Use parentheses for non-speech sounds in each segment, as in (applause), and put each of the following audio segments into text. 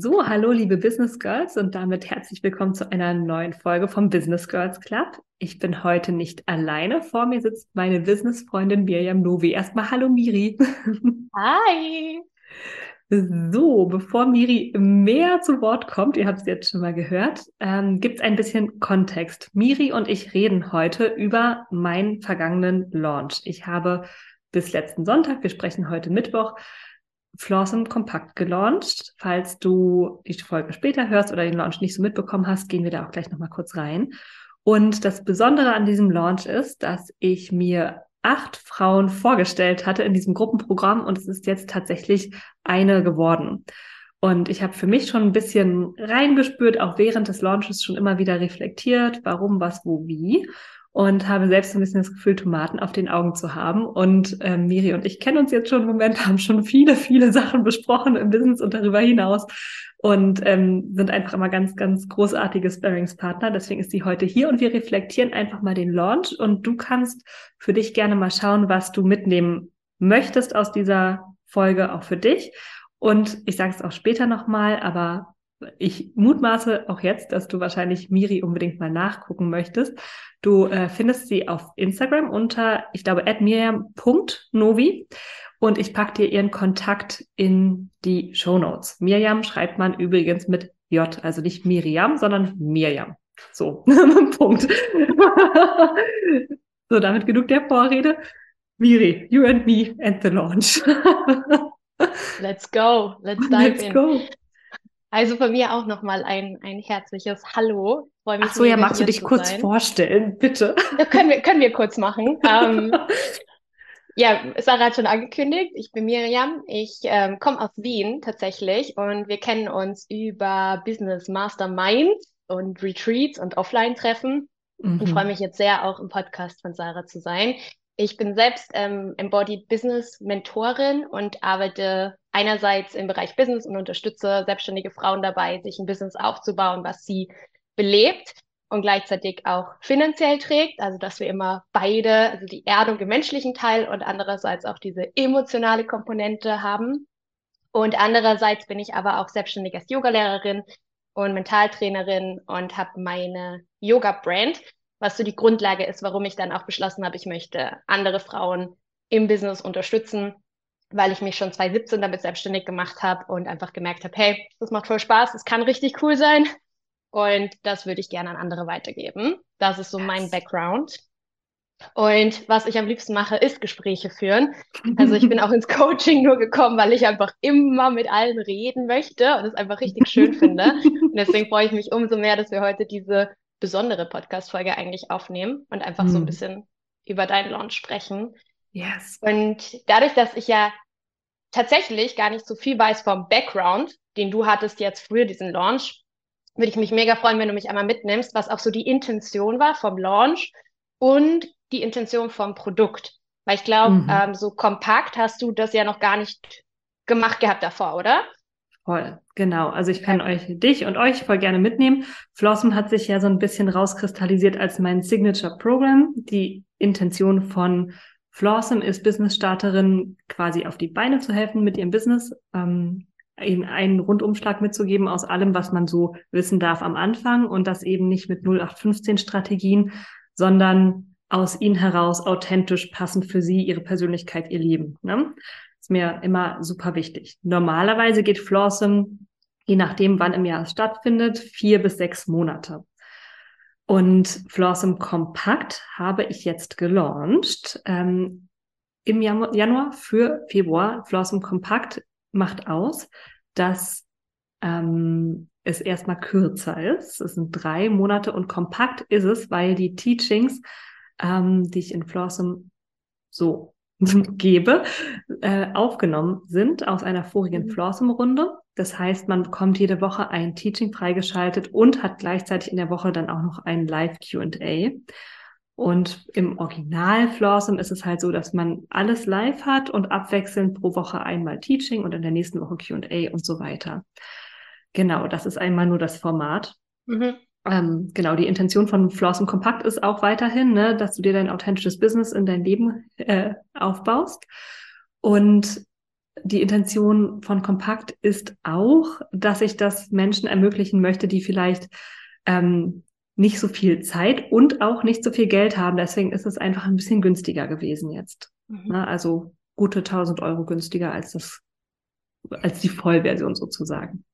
So, hallo liebe Business Girls und damit herzlich willkommen zu einer neuen Folge vom Business Girls Club. Ich bin heute nicht alleine. Vor mir sitzt meine Businessfreundin Miriam Novi. Erstmal hallo Miri. (laughs) Hi. So, bevor Miri mehr zu Wort kommt, ihr habt es jetzt schon mal gehört, ähm, gibt es ein bisschen Kontext. Miri und ich reden heute über meinen vergangenen Launch. Ich habe bis letzten Sonntag, wir sprechen heute Mittwoch, Flawsome Kompakt gelauncht. Falls du die Folge später hörst oder den Launch nicht so mitbekommen hast, gehen wir da auch gleich nochmal kurz rein. Und das Besondere an diesem Launch ist, dass ich mir acht Frauen vorgestellt hatte in diesem Gruppenprogramm und es ist jetzt tatsächlich eine geworden. Und ich habe für mich schon ein bisschen reingespürt, auch während des Launches schon immer wieder reflektiert, warum, was, wo, wie und habe selbst ein bisschen das Gefühl, Tomaten auf den Augen zu haben. Und ähm, Miri und ich kennen uns jetzt schon im Moment, (laughs) haben schon viele, viele Sachen besprochen im Business und darüber hinaus und ähm, sind einfach immer ganz, ganz großartige Sparringspartner. Deswegen ist sie heute hier und wir reflektieren einfach mal den Launch und du kannst für dich gerne mal schauen, was du mitnehmen möchtest aus dieser Folge auch für dich. Und ich sage es auch später nochmal, aber ich mutmaße auch jetzt, dass du wahrscheinlich Miri unbedingt mal nachgucken möchtest. Du äh, findest sie auf Instagram unter, ich glaube, miriam.novi und ich packe dir ihren Kontakt in die Show Notes. Miriam schreibt man übrigens mit J, also nicht Miriam, sondern Miriam. So, (laughs) Punkt. so, damit genug der Vorrede. Miri, you and me and the launch. (laughs) Let's go. Let's dive Let's in. Go. Also von mir auch nochmal ein, ein herzliches Hallo. Freue mich Ach so, ja, magst du dich kurz sein. vorstellen, bitte? Ja, können, wir, können wir kurz machen. (laughs) ähm, ja, Sarah hat schon angekündigt, ich bin Miriam. Ich ähm, komme aus Wien tatsächlich und wir kennen uns über Business Mastermind und Retreats und Offline-Treffen. Mhm. Und freue mich jetzt sehr, auch im Podcast von Sarah zu sein. Ich bin selbst ähm, Embodied Business Mentorin und arbeite einerseits im Bereich Business und unterstütze selbstständige Frauen dabei, sich ein Business aufzubauen, was sie belebt und gleichzeitig auch finanziell trägt. Also, dass wir immer beide, also die Erdung im menschlichen Teil und andererseits auch diese emotionale Komponente haben. Und andererseits bin ich aber auch selbstständig als Yogalehrerin und Mentaltrainerin und habe meine Yoga-Brand, was so die Grundlage ist, warum ich dann auch beschlossen habe, ich möchte andere Frauen im Business unterstützen, weil ich mich schon 2017 damit selbstständig gemacht habe und einfach gemerkt habe, hey, das macht voll Spaß, das kann richtig cool sein und das würde ich gerne an andere weitergeben. Das ist so mein Background. Und was ich am liebsten mache, ist Gespräche führen. Also ich bin (laughs) auch ins Coaching nur gekommen, weil ich einfach immer mit allen reden möchte und es einfach richtig schön finde. Und deswegen freue ich mich umso mehr, dass wir heute diese besondere Podcast-Folge eigentlich aufnehmen und einfach mhm. so ein hm. bisschen über deinen Launch sprechen. Yes. Und dadurch, dass ich ja tatsächlich gar nicht so viel weiß vom Background, den du hattest jetzt früher, diesen Launch, würde ich mich mega freuen, wenn du mich einmal mitnimmst, was auch so die Intention war vom Launch und die Intention vom Produkt. Weil ich glaube, mhm. ähm, so kompakt hast du das ja noch gar nicht gemacht gehabt davor, oder? Voll, genau. Also ich kann euch, dich und euch voll gerne mitnehmen. Flossom hat sich ja so ein bisschen rauskristallisiert als mein Signature Program. Die Intention von Flossom ist, Business-Starterinnen quasi auf die Beine zu helfen mit ihrem Business, ähm, ihnen einen Rundumschlag mitzugeben aus allem, was man so wissen darf am Anfang und das eben nicht mit 0815 Strategien, sondern aus ihnen heraus authentisch passend für sie, ihre Persönlichkeit, ihr Leben. Ne? ist mir immer super wichtig. Normalerweise geht Flawsome, je nachdem, wann im Jahr es stattfindet, vier bis sechs Monate. Und Flawsome Kompakt habe ich jetzt gelauncht ähm, im Januar für Februar. Flawsome Kompakt macht aus, dass ähm, es erstmal kürzer ist. Es sind drei Monate und kompakt ist es, weil die Teachings, ähm, die ich in Flawsome so (laughs) gebe, äh, aufgenommen sind aus einer vorigen mhm. Flawsome-Runde. Das heißt, man bekommt jede Woche ein Teaching freigeschaltet und hat gleichzeitig in der Woche dann auch noch ein Live-Q&A. Und im Original Flawsome ist es halt so, dass man alles live hat und abwechselnd pro Woche einmal Teaching und in der nächsten Woche Q&A und so weiter. Genau, das ist einmal nur das Format. Mhm. ähm, genau, die Intention von und Kompakt ist auch weiterhin, ne, dass du dir dein authentisches Business in dein Leben äh, aufbaust. Und die Intention von Kompakt ist auch, dass ich das Menschen ermöglichen möchte, die vielleicht ähm, nicht so viel Zeit und auch nicht so viel Geld haben. Deswegen ist es einfach ein bisschen günstiger gewesen jetzt. Mhm. Ne? Also gute 1000 Euro günstiger als das, als die Vollversion sozusagen.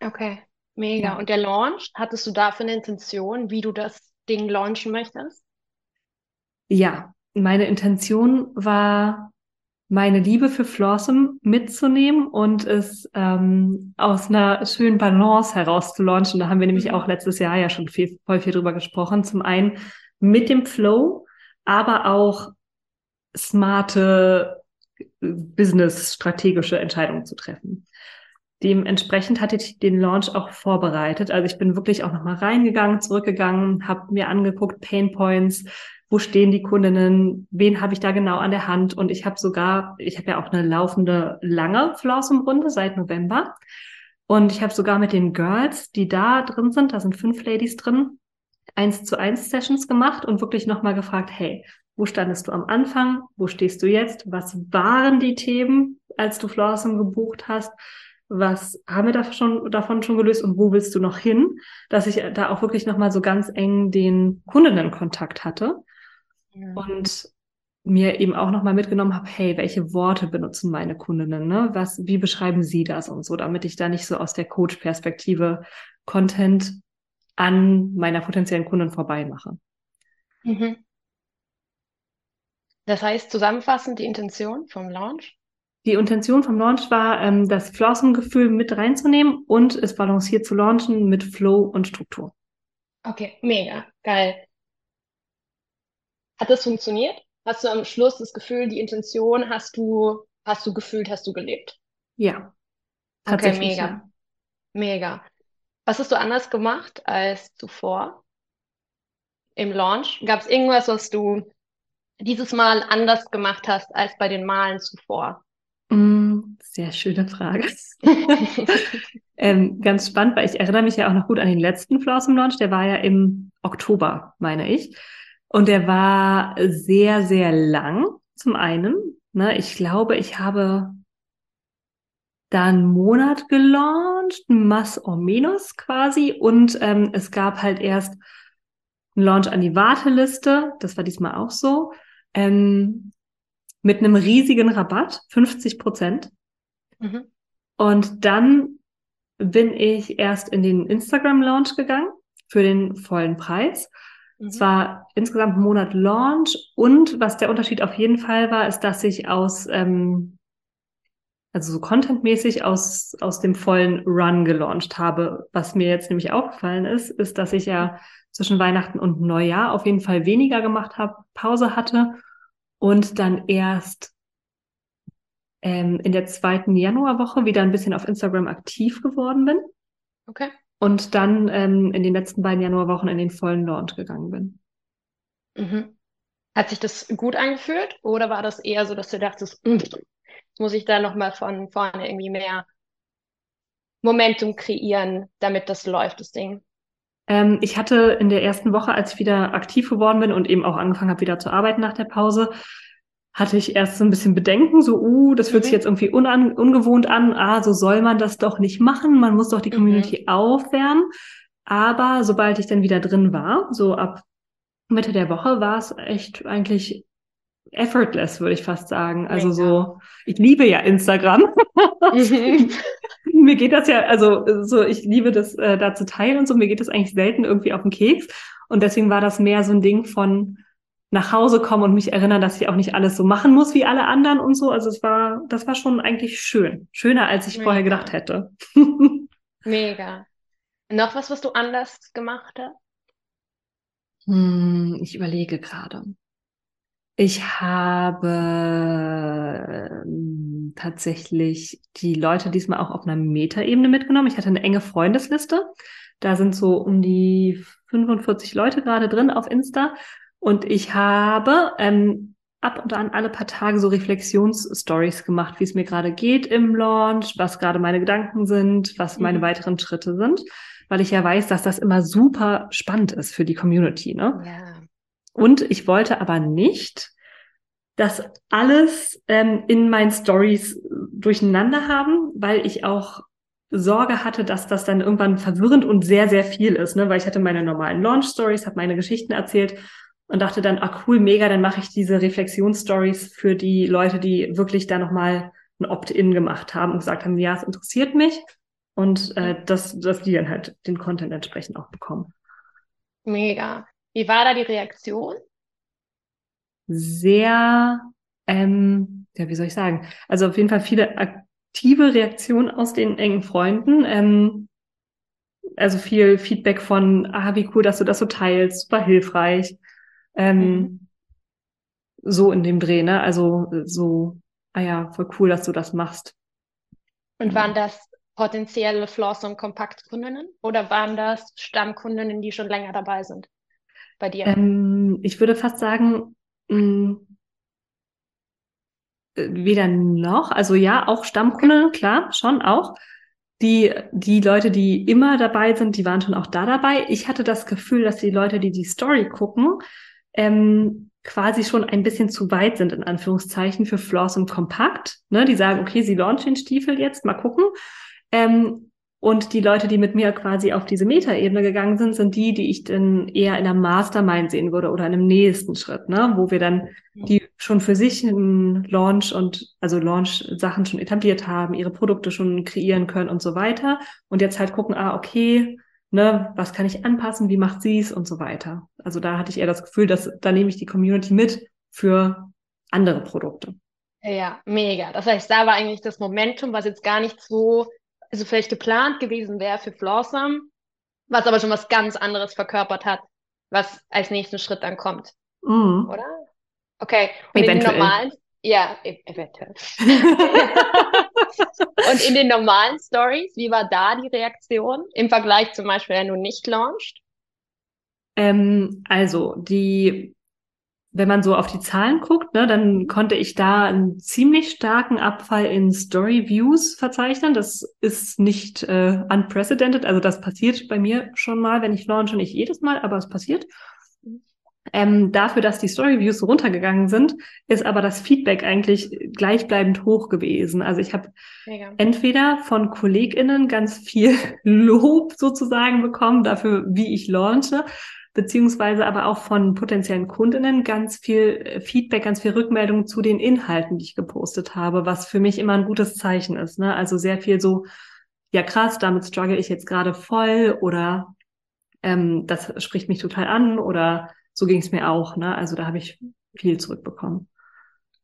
Okay, mega. Ja. Und der Launch, hattest du dafür eine Intention, wie du das Ding launchen möchtest? Ja, meine Intention war, meine Liebe für Flossom mitzunehmen und es ähm, aus einer schönen Balance heraus zu launchen. Da haben wir nämlich mhm. auch letztes Jahr ja schon viel, voll viel drüber gesprochen. Zum einen mit dem Flow, aber auch smarte business-strategische Entscheidungen zu treffen. Dementsprechend hatte ich den Launch auch vorbereitet. Also ich bin wirklich auch nochmal reingegangen, zurückgegangen, habe mir angeguckt, Pain Points, wo stehen die Kundinnen, wen habe ich da genau an der Hand. Und ich habe sogar, ich habe ja auch eine laufende lange Flossum-Runde seit November. Und ich habe sogar mit den Girls, die da drin sind, da sind fünf Ladies drin, eins zu eins Sessions gemacht und wirklich nochmal gefragt, hey, wo standest du am Anfang? Wo stehst du jetzt? Was waren die Themen, als du Flossum gebucht hast? Was haben wir da schon, davon schon gelöst und wo willst du noch hin? Dass ich da auch wirklich nochmal so ganz eng den Kundinnenkontakt hatte und mir eben auch nochmal mitgenommen habe, hey, welche Worte benutzen meine Kundinnen, ne? Was, wie beschreiben sie das und so, damit ich da nicht so aus der Coach-Perspektive Content an meiner potenziellen Kundin vorbei mache. Mhm. Das heißt, zusammenfassend die Intention vom Launch? Die Intention vom Launch war, ähm, das Flossengefühl mit reinzunehmen und es balanciert zu launchen mit Flow und Struktur. Okay, mega, geil. Hat das funktioniert? Hast du am Schluss das Gefühl, die Intention hast du, hast du gefühlt, hast du gelebt? Ja. Okay, mega. Ja. Mega. Was hast du anders gemacht als zuvor im Launch? Gab es irgendwas, was du dieses Mal anders gemacht hast als bei den Malen zuvor? Mm, sehr schöne Frage. (laughs) ähm, ganz spannend, weil ich erinnere mich ja auch noch gut an den letzten Flaws im Launch. Der war ja im Oktober, meine ich. Und der war sehr, sehr lang, zum einen. Ne, ich glaube, ich habe da einen Monat gelauncht, más o menos quasi. Und ähm, es gab halt erst einen Launch an die Warteliste. Das war diesmal auch so. Ähm, mit einem riesigen Rabatt, 50 Prozent. Mhm. Und dann bin ich erst in den Instagram-Launch gegangen für den vollen Preis. Mhm. Es war insgesamt ein Monat Launch und was der Unterschied auf jeden Fall war, ist, dass ich aus, ähm, also so contentmäßig aus, aus dem vollen Run gelauncht habe. Was mir jetzt nämlich aufgefallen ist, ist, dass ich ja zwischen Weihnachten und Neujahr auf jeden Fall weniger gemacht habe, Pause hatte und dann erst ähm, in der zweiten Januarwoche wieder ein bisschen auf Instagram aktiv geworden bin. Okay und dann ähm, in den letzten beiden Januarwochen in den vollen Launch gegangen bin. Mhm. Hat sich das gut angefühlt oder war das eher so, dass du dachtest, hm, muss ich da nochmal von vorne irgendwie mehr Momentum kreieren, damit das läuft, das Ding? Ähm, ich hatte in der ersten Woche, als ich wieder aktiv geworden bin und eben auch angefangen habe, wieder zu arbeiten nach der Pause, hatte ich erst so ein bisschen Bedenken, so, uh, das fühlt mhm. sich jetzt irgendwie unan ungewohnt an, ah, so soll man das doch nicht machen, man muss doch die Community mhm. aufwärmen. Aber sobald ich dann wieder drin war, so ab Mitte der Woche, war es echt eigentlich effortless, würde ich fast sagen. Also Mega. so, ich liebe ja Instagram. Mhm. (laughs) mir geht das ja, also so, ich liebe das äh, da zu teilen und so, mir geht das eigentlich selten irgendwie auf den Keks. Und deswegen war das mehr so ein Ding von, nach Hause kommen und mich erinnern, dass ich auch nicht alles so machen muss wie alle anderen und so. Also es war, das war schon eigentlich schön. Schöner, als ich Mega. vorher gedacht hätte. Mega. Noch was, was du anders gemacht hast? Hm, ich überlege gerade. Ich habe ähm, tatsächlich die Leute diesmal auch auf einer Metaebene mitgenommen. Ich hatte eine enge Freundesliste. Da sind so um die 45 Leute gerade drin auf Insta. Und ich habe ähm, ab und an alle paar Tage so Reflexionsstories gemacht, wie es mir gerade geht im Launch, was gerade meine Gedanken sind, was meine mhm. weiteren Schritte sind, weil ich ja weiß, dass das immer super spannend ist für die Community. Ne? Ja. Und ich wollte aber nicht, das alles ähm, in meinen Stories durcheinander haben, weil ich auch Sorge hatte, dass das dann irgendwann verwirrend und sehr, sehr viel ist, ne? weil ich hatte meine normalen Launch-Stories, habe meine Geschichten erzählt und dachte dann, ah cool, mega, dann mache ich diese Reflexionsstories für die Leute, die wirklich da nochmal ein Opt-in gemacht haben und gesagt haben, ja, es interessiert mich und äh, dass, dass die dann halt den Content entsprechend auch bekommen. Mega. Wie war da die Reaktion? Sehr, ähm, ja, wie soll ich sagen? Also auf jeden Fall viele aktive Reaktionen aus den engen Freunden. Ähm, also viel Feedback von, ah, wie cool, dass du das so teilst, super hilfreich. Ähm, mhm. So in dem Dreh, ne? Also so, ah ja, voll cool, dass du das machst. Und waren das potenzielle Floss- und Kompaktkundinnen oder waren das Stammkundinnen, die schon länger dabei sind bei dir? Ähm, ich würde fast sagen, mh, mm, äh, weder noch. Also ja, auch Stammkundinnen, klar, schon auch. Die, die Leute, die immer dabei sind, die waren schon auch da dabei. Ich hatte das Gefühl, dass die Leute, die die Story gucken, ähm, quasi schon ein bisschen zu weit sind, in Anführungszeichen, für Floss und Kompakt. Ne? Die sagen, okay, sie launchen den Stiefel jetzt, mal gucken. Ähm, und die Leute, die mit mir quasi auf diese Metaebene gegangen sind, sind die, die ich dann eher in der Mastermind sehen würde oder in einem nächsten Schritt, ne? wo wir dann die schon für sich einen Launch und also Launch-Sachen schon etabliert haben, ihre Produkte schon kreieren können und so weiter. Und jetzt halt gucken, ah, okay, ne, was kann ich anpassen, wie macht sie es und so weiter. Also da hatte ich eher das Gefühl, dass da nehme ich die Community mit für andere Produkte. Ja, mega. Das heißt, da war eigentlich das Momentum, was jetzt gar nicht so, also vielleicht geplant gewesen wäre für Flawsome, was aber schon was ganz anderes verkörpert hat, was als nächsten Schritt dann kommt. Mhm. Oder? Okay. Und Eventuell. in den normalen, ja, e-, eventuell. (laughs) (laughs) Und in den normalen Stories, wie war da die Reaktion im Vergleich zum Beispiel, wenn du nicht launcht? Ähm, also die, wenn man so auf die Zahlen guckt, ne, dann konnte ich da einen ziemlich starken Abfall in Story Views verzeichnen. Das ist nicht äh, unprecedented, also das passiert bei mir schon mal, wenn ich launche, nicht jedes Mal, aber es passiert. Ähm, dafür, dass die Storyviews runtergegangen sind, ist aber das Feedback eigentlich gleichbleibend hoch gewesen. Also ich habe entweder von KollegInnen ganz viel (laughs) Lob sozusagen bekommen dafür, wie ich launche, beziehungsweise aber auch von potenziellen Kundinnen ganz viel äh, Feedback, ganz viel Rückmeldung zu den Inhalten, die ich gepostet habe, was für mich immer ein gutes Zeichen ist. Ne? Also sehr viel so, ja krass, damit struggle ich jetzt gerade voll oder ähm, das spricht mich total an oder so ging es mir auch. Ne? Also da habe ich viel zurückbekommen.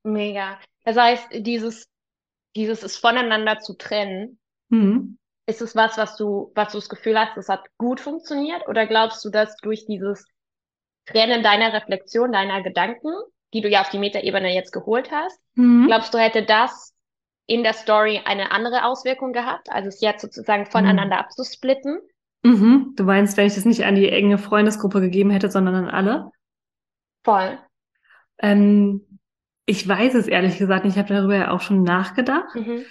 Mega. Das heißt, dieses, dieses ist voneinander zu trennen. Mhm. Ist es was, was du, was du das Gefühl hast, das hat gut funktioniert? Oder glaubst du, dass durch dieses Trennen deiner Reflexion, deiner Gedanken, die du ja auf die Metaebene jetzt geholt hast, mhm. glaubst du, hätte das in der Story eine andere Auswirkung gehabt, also es jetzt sozusagen voneinander mhm. abzusplitten? Mhm. Du meinst, wenn ich das nicht an die enge Freundesgruppe gegeben hätte, sondern an alle? Voll. Ähm, ich weiß es ehrlich gesagt nicht. Ich habe darüber ja auch schon nachgedacht. Mhm.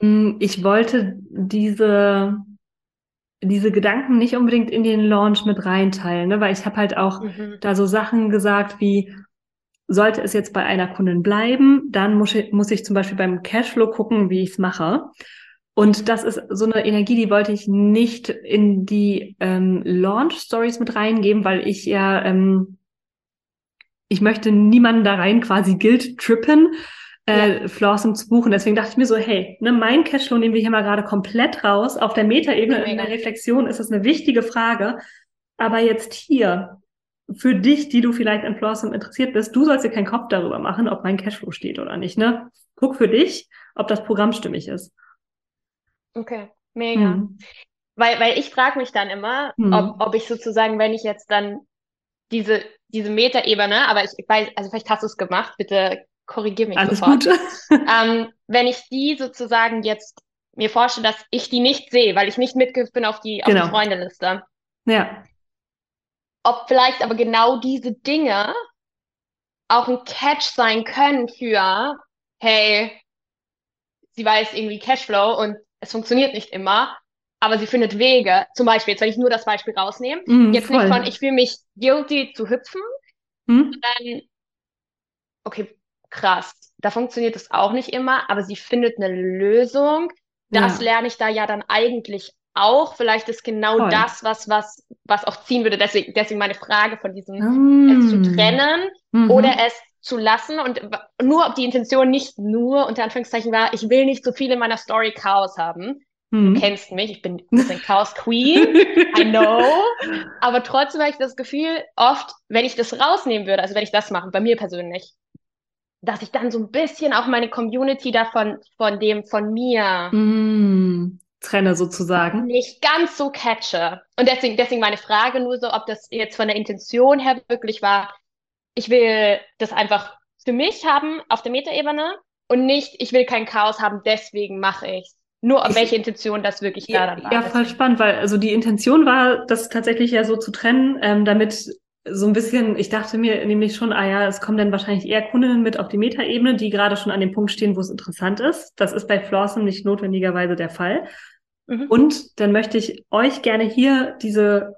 Mm, ich wollte diese, diese Gedanken nicht unbedingt in den Launch mit reinteilen, ne? weil ich habe halt auch mhm. da so Sachen gesagt wie, sollte es jetzt bei einer Kundin bleiben, dann muss ich, muss ich zum Beispiel beim Cashflow gucken, wie ich es mache. Und das ist so eine Energie, die wollte ich nicht in die ähm, Launch-Stories mit reingeben, weil ich ja, ähm, ich möchte niemanden da rein quasi Guild trippen, äh, ja. Flossing zu buchen. Deswegen dachte ich mir so, hey, ne, mein Cashflow nehmen wir hier mal gerade komplett raus. Auf der Metaebene in der Reflexion ist das eine wichtige Frage. Aber jetzt hier, für dich, die du vielleicht an Flossing interessiert bist, du sollst dir keinen Kopf darüber machen, ob mein Cashflow steht oder nicht. Ne? Guck für dich, ob das Programm stimmig ist. Okay, mega. Mhm. Weil, weil ich frage mich dann immer, mhm. ob, ob ich sozusagen, wenn ich jetzt dann diese, diese Metaebene, aber ich, ich weiß, also vielleicht hast du es gemacht, bitte korrigier mich Alles sofort. Gut. (laughs) ähm, wenn ich die sozusagen jetzt mir vorstelle, dass ich die nicht sehe, weil ich nicht mitgeführt bin auf die, auf genau. die Freundeliste. Ja. Ob vielleicht aber genau diese Dinge auch ein Catch sein können für, hey, sie weiß irgendwie Cashflow und es funktioniert nicht immer, aber sie findet Wege. Zum Beispiel, jetzt wenn ich nur das Beispiel rausnehme, mm, jetzt voll. nicht von, ich fühle mich guilty zu hüpfen, hm? sondern, okay, krass, da funktioniert es auch nicht immer, aber sie findet eine Lösung. Das ja. lerne ich da ja dann eigentlich auch. Vielleicht ist genau Voll. das, was, was, was auch ziehen würde. Deswegen, deswegen meine Frage von diesem mm. es zu trennen mhm. oder es zu lassen und nur ob die Intention nicht nur unter Anführungszeichen war, ich will nicht so viel in meiner Story Chaos haben. Mhm. Du kennst mich, ich bin ein Chaos Queen, I know. (laughs) Aber trotzdem habe ich das Gefühl, oft, wenn ich das rausnehmen würde, also wenn ich das mache, bei mir persönlich, dass ich dann so ein bisschen auch meine Community davon, von dem, von mir mm, trenne sozusagen. Nicht ganz so catche. Und deswegen, deswegen meine Frage nur so, ob das jetzt von der Intention her wirklich war, ich will das einfach für mich haben auf der Metaebene und nicht, ich will kein Chaos haben, deswegen mache ich nur auf welche Intention das wirklich ja, da dann war. Ja, voll spannend, weil also die Intention war, das tatsächlich ja so zu trennen, ähm, damit so ein bisschen, ich dachte mir nämlich schon, ah ja, es kommen dann wahrscheinlich eher Kundinnen mit auf die Metaebene, die gerade schon an dem Punkt stehen, wo es interessant ist. Das ist bei Flawsome nicht notwendigerweise der Fall. Mhm. Und dann möchte ich euch gerne hier diese,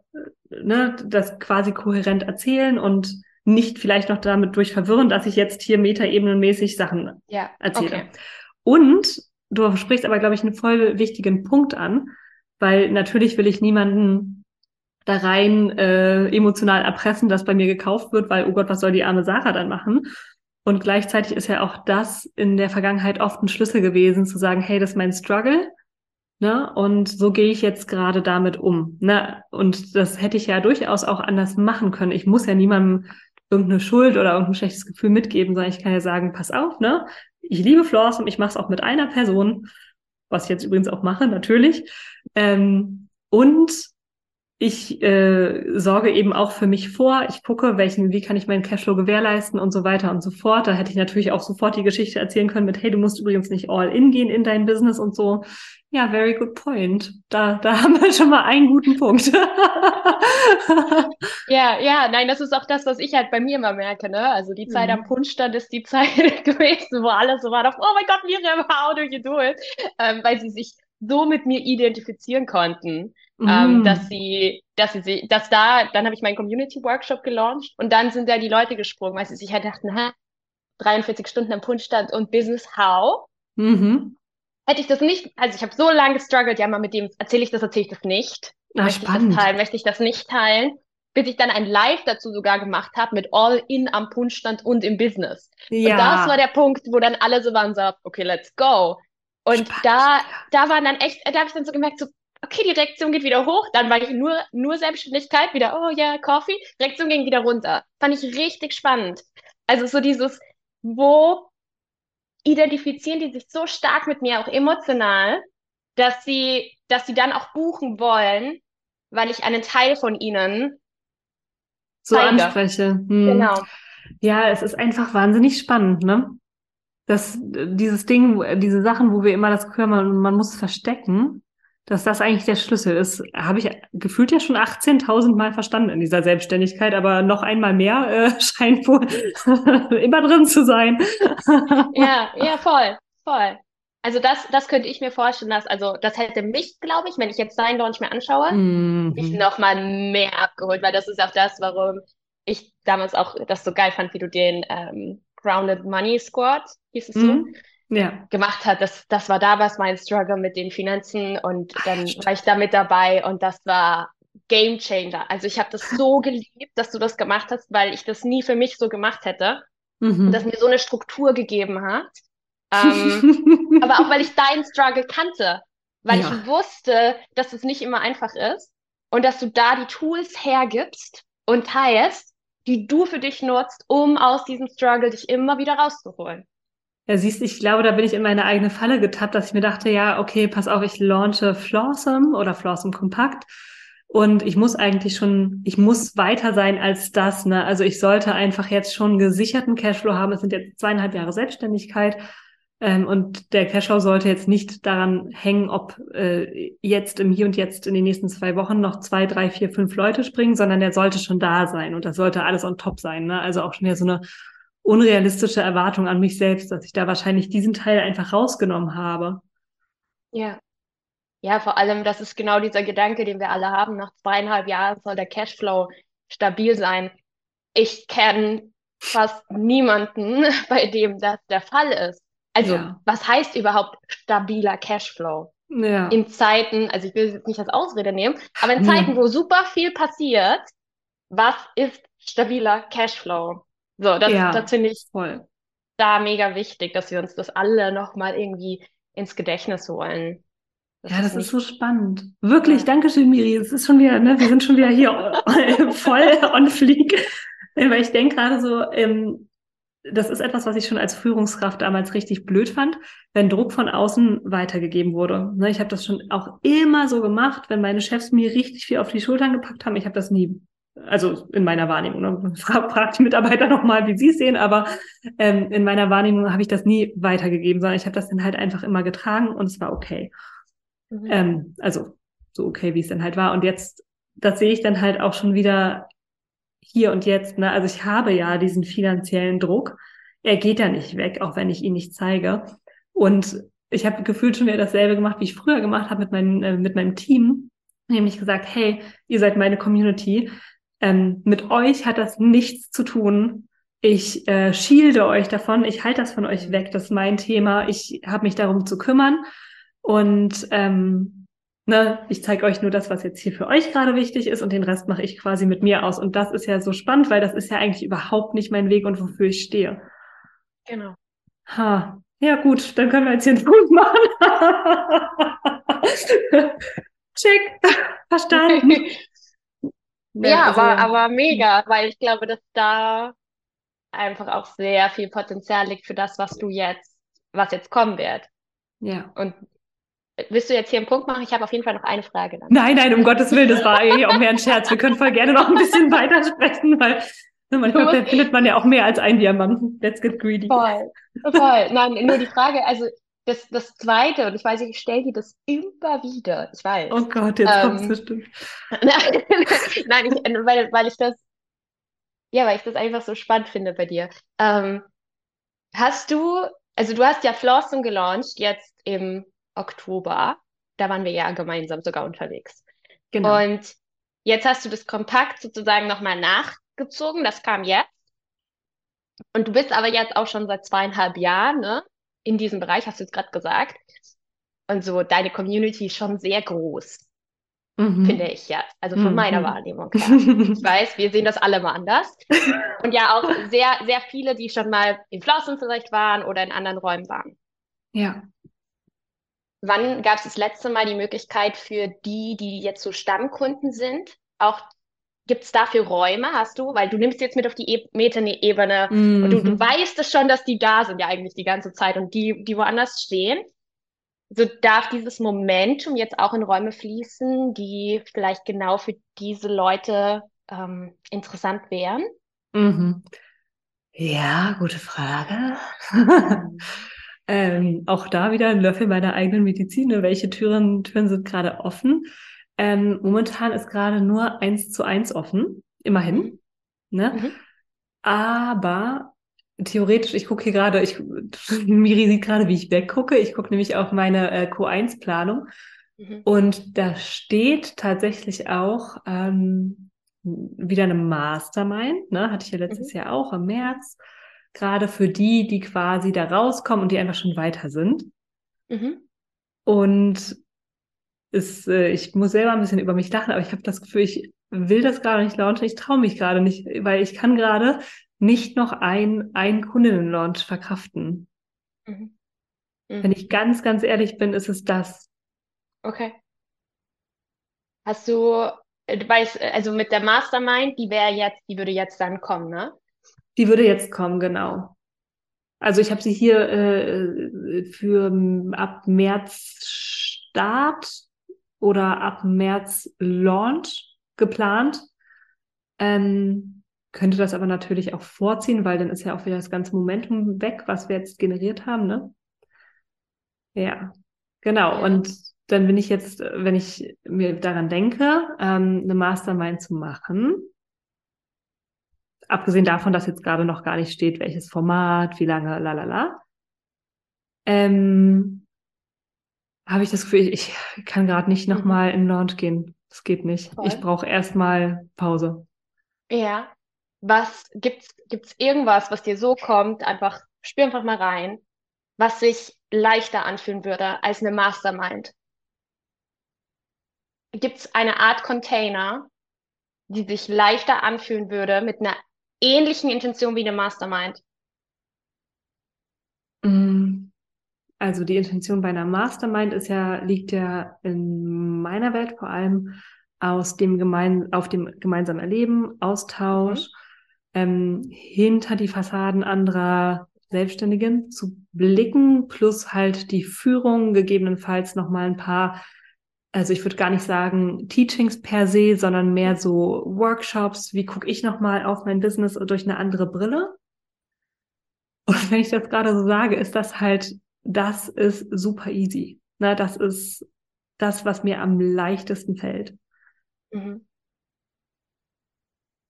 ne, das quasi kohärent erzählen und nicht vielleicht noch damit durch verwirren, dass ich jetzt hier metaebenenmäßig Sachen ja, erzähle. Okay. Und du sprichst aber, glaube ich, einen voll wichtigen Punkt an, weil natürlich will ich niemanden da rein äh, emotional erpressen, dass bei mir gekauft wird, weil, oh Gott, was soll die arme Sarah dann machen? Und gleichzeitig ist ja auch das in der Vergangenheit oft ein Schlüssel gewesen, zu sagen, hey, das ist mein Struggle. Ne? Und so gehe ich jetzt gerade damit um. Ne? Und das hätte ich ja durchaus auch anders machen können. Ich muss ja niemandem irgendeine Schuld oder irgendein schlechtes Gefühl mitgeben, sondern ich kann ja sagen, pass auf, ne? Ich liebe Floss und ich mache es auch mit einer Person, was ich jetzt übrigens auch mache, natürlich. Ähm, und ich äh, sorge eben auch für mich vor. Ich gucke, welchen, wie kann ich meinen Cashflow gewährleisten und so weiter und so fort. Da hätte ich natürlich auch sofort die Geschichte erzählen können mit, hey, du musst übrigens nicht all in gehen in dein Business und so. Ja, very good point. Da, da (laughs) haben wir schon mal einen guten Punkt. (laughs) ja, ja, nein, das ist auch das, was ich halt bei mir immer merke, ne? Also die Zeit mhm. am Punschstand ist die (laughs) Zeit gewesen, wo alles so war, auf, oh mein Gott, Miriam, how do you do it? Ähm, weil sie sich so mit mir identifizieren konnten, ähm, mm. ähm, dass sie, dass sie, dass da, dann habe ich meinen Community Workshop gelauncht und dann sind da die Leute gesprungen, weil sie sich halt dachten, ha, 43 Stunden am Punschstand und Business how? Mhm. Hätte ich das nicht, also ich habe so lange gestruggelt, ja mal mit dem, erzähle ich das, erzähle ich das nicht. Na, möchte spannend. ich das teilen, möchte ich das nicht teilen, bis ich dann ein Live dazu sogar gemacht habe mit All in am Punschstand und im Business. Ja. Und das war der Punkt, wo dann alle so waren, so, okay, let's go. Und Spannend, da, da waren dann echt, da habe ich dann so gemerkt, so, okay, die Reaktion geht wieder hoch. Dann war ich nur, nur Selbstständigkeit, wieder, oh ja, yeah, Coffee. Reaktion ging wieder runter. Fand ich richtig spannend. Also so dieses, wo identifizieren die sich so stark mit mir, auch emotional, dass sie, dass sie dann auch buchen wollen, weil ich einen Teil von ihnen so zeige. anspreche. Hm. Genau. Ja, es ist einfach wahnsinnig spannend, ne? Dass dieses Ding, diese Sachen, wo wir immer das Gefühl haben, man, muss verstecken, dass das eigentlich der Schlüssel ist, habe ich gefühlt ja schon 18.000 Mal verstanden in dieser Selbstständigkeit, aber noch einmal mehr äh, (laughs) scheint wohl (laughs) immer drin zu sein. ja, ja, voll, voll. Also das, das könnte ich mir vorstellen, dass, also das hätte mich, glaube ich, wenn ich jetzt sein Launch mir anschaue, mhm. mich nochmal mehr abgeholt, weil das ist auch das, warum ich damals auch das so geil fand, wie du den ähm, Grounded Money Squad, hieß es so, mhm. ja. gemacht hat. Das, das war damals mein Struggle mit den Finanzen und dann Ach, war ich da mit dabei und das war Game Changer. Also ich habe das so (laughs) geliebt, dass du das gemacht hast, weil ich das nie für mich so gemacht hätte mhm. und das mir so eine Struktur gegeben hat. Ähm, (laughs) aber auch weil ich deinen Struggle kannte, weil ja. ich wusste, dass es nicht immer einfach ist und dass du da die Tools hergibst und teilst die du für dich nutzt, um aus diesem Struggle dich immer wieder rauszuholen. Ja, siehst, ich glaube, da bin ich in meine eigene Falle getappt, dass ich mir dachte, ja, okay, pass auf, ich launche Flawsome oder Flawsome Kompakt. Und ich muss eigentlich schon, ich muss weiter sein als das. Ne? Also ich sollte einfach jetzt schon gesicherten Cashflow haben. Es sind jetzt zweieinhalb Jahre Selbstständigkeit. Ähm, und der Cashflow sollte jetzt nicht daran hängen, ob äh, jetzt im Hier und Jetzt in den nächsten zwei Wochen noch zwei, drei, vier, fünf Leute springen, sondern der sollte schon da sein und das sollte alles on top sein. Ne? Also auch schon wieder so eine unrealistische Erwartung an mich selbst, dass ich da wahrscheinlich diesen Teil einfach rausgenommen habe. Ja. Ja, vor allem, das ist genau dieser Gedanke, den wir alle haben. Nach zweieinhalb Jahren soll der Cashflow stabil sein. Ich kenne fast niemanden, (laughs) bei dem das der Fall ist. Also, ja. was heißt überhaupt stabiler Cashflow? Ja. In Zeiten, also ich will es nicht als Ausrede nehmen, aber in Zeiten, ja. wo super viel passiert, was ist stabiler Cashflow? So, das, ja, das finde ich voll. da mega wichtig, dass wir uns das alle nochmal irgendwie ins Gedächtnis holen. Das ja, das ist, ist so spannend. Wirklich, ja. danke schön, Miri. Es ist schon wieder, ne, wir sind schon wieder hier (laughs) voll on fleek. Weil ich denke gerade so, ähm, das ist etwas, was ich schon als Führungskraft damals richtig blöd fand, wenn Druck von außen weitergegeben wurde. Ne, ich habe das schon auch immer so gemacht, wenn meine Chefs mir richtig viel auf die Schultern gepackt haben. Ich habe das nie, also in meiner Wahrnehmung, ne, (laughs) frag, frag die Mitarbeiter nochmal, wie sie es sehen, aber ähm, in meiner Wahrnehmung habe ich das nie weitergegeben, sondern ich habe das dann halt einfach immer getragen und es war okay. Mhm. Ähm, also so okay, wie es dann halt war. Und jetzt, das sehe ich dann halt auch schon wieder hier und jetzt. Ne? Also ich habe ja diesen finanziellen Druck. Er geht ja nicht weg, auch wenn ich ihn nicht zeige. Und ich habe gefühlt schon wieder dasselbe gemacht, wie ich früher gemacht habe mit, meinem äh, mit meinem Team. Nämlich gesagt, hey, ihr seid meine Community. Ähm, mit euch hat das nichts zu tun. Ich äh, shielde euch davon. Ich halte das von euch weg. Das ist mein Thema. Ich habe mich darum zu kümmern. Und ähm, ne, ich zeige euch nur das, was jetzt hier für euch gerade wichtig ist und den Rest mache ich quasi mit mir aus. Und das ist ja so spannend, weil das ist ja eigentlich überhaupt nicht mein Weg und wofür ich stehe. Genau. Ha. Ja, gut, dann können wir jetzt hier einen Punkt machen. (laughs) Check. Verstanden. (laughs) ja, also, aber, aber mega, weil ich glaube, dass da einfach auch sehr viel Potenzial liegt für das, was du jetzt, was jetzt kommen wird. Ja. Und Willst du jetzt hier einen Punkt machen? Ich habe auf jeden Fall noch eine Frage. Dann. Nein, nein, um Gottes Willen, das war eigentlich auch mehr ein Scherz. Wir können voll gerne noch ein bisschen weitersprechen, weil ne, manchmal findet man ja auch mehr als ein Diamant. Let's get greedy. Voll, voll. Nein, nur die Frage, also das, das Zweite, und ich weiß, ich stelle dir das immer wieder, ich weiß. Oh Gott, jetzt ähm, kommt es bestimmt. (laughs) nein, ich, weil, weil ich das, ja, weil ich das einfach so spannend finde bei dir. Ähm, hast du, also du hast ja Flawsome gelauncht jetzt im Oktober. Da waren wir ja gemeinsam sogar unterwegs. Genau. Und jetzt hast du das Kontakt sozusagen nochmal nachgezogen. Das kam jetzt. Und du bist aber jetzt auch schon seit zweieinhalb Jahren ne, in diesem Bereich, hast du jetzt gerade gesagt. Und so deine Community ist schon sehr groß. Mhm. Finde ich ja. Also von mhm. meiner Wahrnehmung her. Ich (laughs) weiß, wir sehen das alle mal anders. Und ja, auch sehr, sehr viele, die schon mal in Flossen vielleicht waren oder in anderen Räumen waren. Ja. Wann gab es das letzte Mal die Möglichkeit für die, die jetzt so Stammkunden sind, auch gibt es dafür Räume, hast du? Weil du nimmst jetzt mit auf die e Metaebene mhm. und du, du mhm. weißt es schon, dass die da sind ja eigentlich die ganze Zeit und die, die woanders stehen. So darf dieses Momentum jetzt auch in Räume fließen, die vielleicht genau für diese Leute ähm, interessant wären? Mhm. Ja, gute Frage. (laughs) Mhm. Ähm, auch da wieder ein Löffel meiner eigenen Medizin. Ne? Welche Türen, Türen sind gerade offen? Ähm, momentan ist gerade nur eins zu eins offen, immerhin. Ne? Mhm. Aber theoretisch, ich gucke hier gerade, ich, (laughs) Miri sieht gerade, wie ich weggucke. Ich gucke nämlich auf meine äh, Q1-Planung. Mhm. Und da steht tatsächlich auch ähm, wieder eine Mastermind, ne? hatte ich ja letztes mhm. Jahr auch im März gerade für die, die quasi da rauskommen und die einfach schon weiter sind. Mhm. Und ist, äh, ich muss selber ein bisschen über mich lachen, aber ich habe das Gefühl, ich will das gerade nicht launchen, ich traue mich gerade nicht, weil ich kann gerade nicht noch ein, ein Kundinnen-Launch verkraften. Mhm. Mhm. Wenn ich ganz, ganz ehrlich bin, ist es das. Okay. Hast du, äh, du weißt, also mit der Mastermind, die wäre jetzt, die würde jetzt dann kommen, ne? Die würde jetzt kommen, genau. Also ich habe sie hier äh, für ab März Start oder ab März Launch geplant. Ähm, könnte das aber natürlich auch vorziehen, weil dann ist ja auch wieder das ganze Momentum weg, was wir jetzt generiert haben, ne? Ja, genau. Und dann bin ich jetzt, wenn ich mir daran denke, ähm, eine Mastermind zu machen, abgesehen davon, dass jetzt gerade noch gar nicht steht, welches Format, wie lange, la la la, ähm, habe ich das Gefühl, ich, ich kann gerade nicht nochmal in Launch gehen. Das geht nicht. Voll. Ich brauche erstmal Pause. Ja. Was gibt's, gibt's irgendwas, was dir so kommt? Einfach, spür einfach mal rein, was sich leichter anfühlen würde als eine Mastermind. Gibt's eine Art Container, die sich leichter anfühlen würde mit einer ähnlichen Intention wie eine Mastermind? Mm, also die Intention bei einer Mastermind ist ja, liegt ja in meiner Welt vor allem aus dem gemein, auf dem gemeinsamen Erleben, Austausch, mhm. ähm, hinter die Fassaden anderer Selbstständigen zu blicken, plus halt die Führung, gegebenenfalls nochmal ein paar also ich würde gar nicht sagen Teachings per se, sondern mehr so Workshops, wie gucke ich nochmal auf mein Business durch eine andere Brille. Und wenn ich das gerade so sage, ist das halt, das ist super easy. Na, das ist das, was mir am leichtesten fällt. Mhm.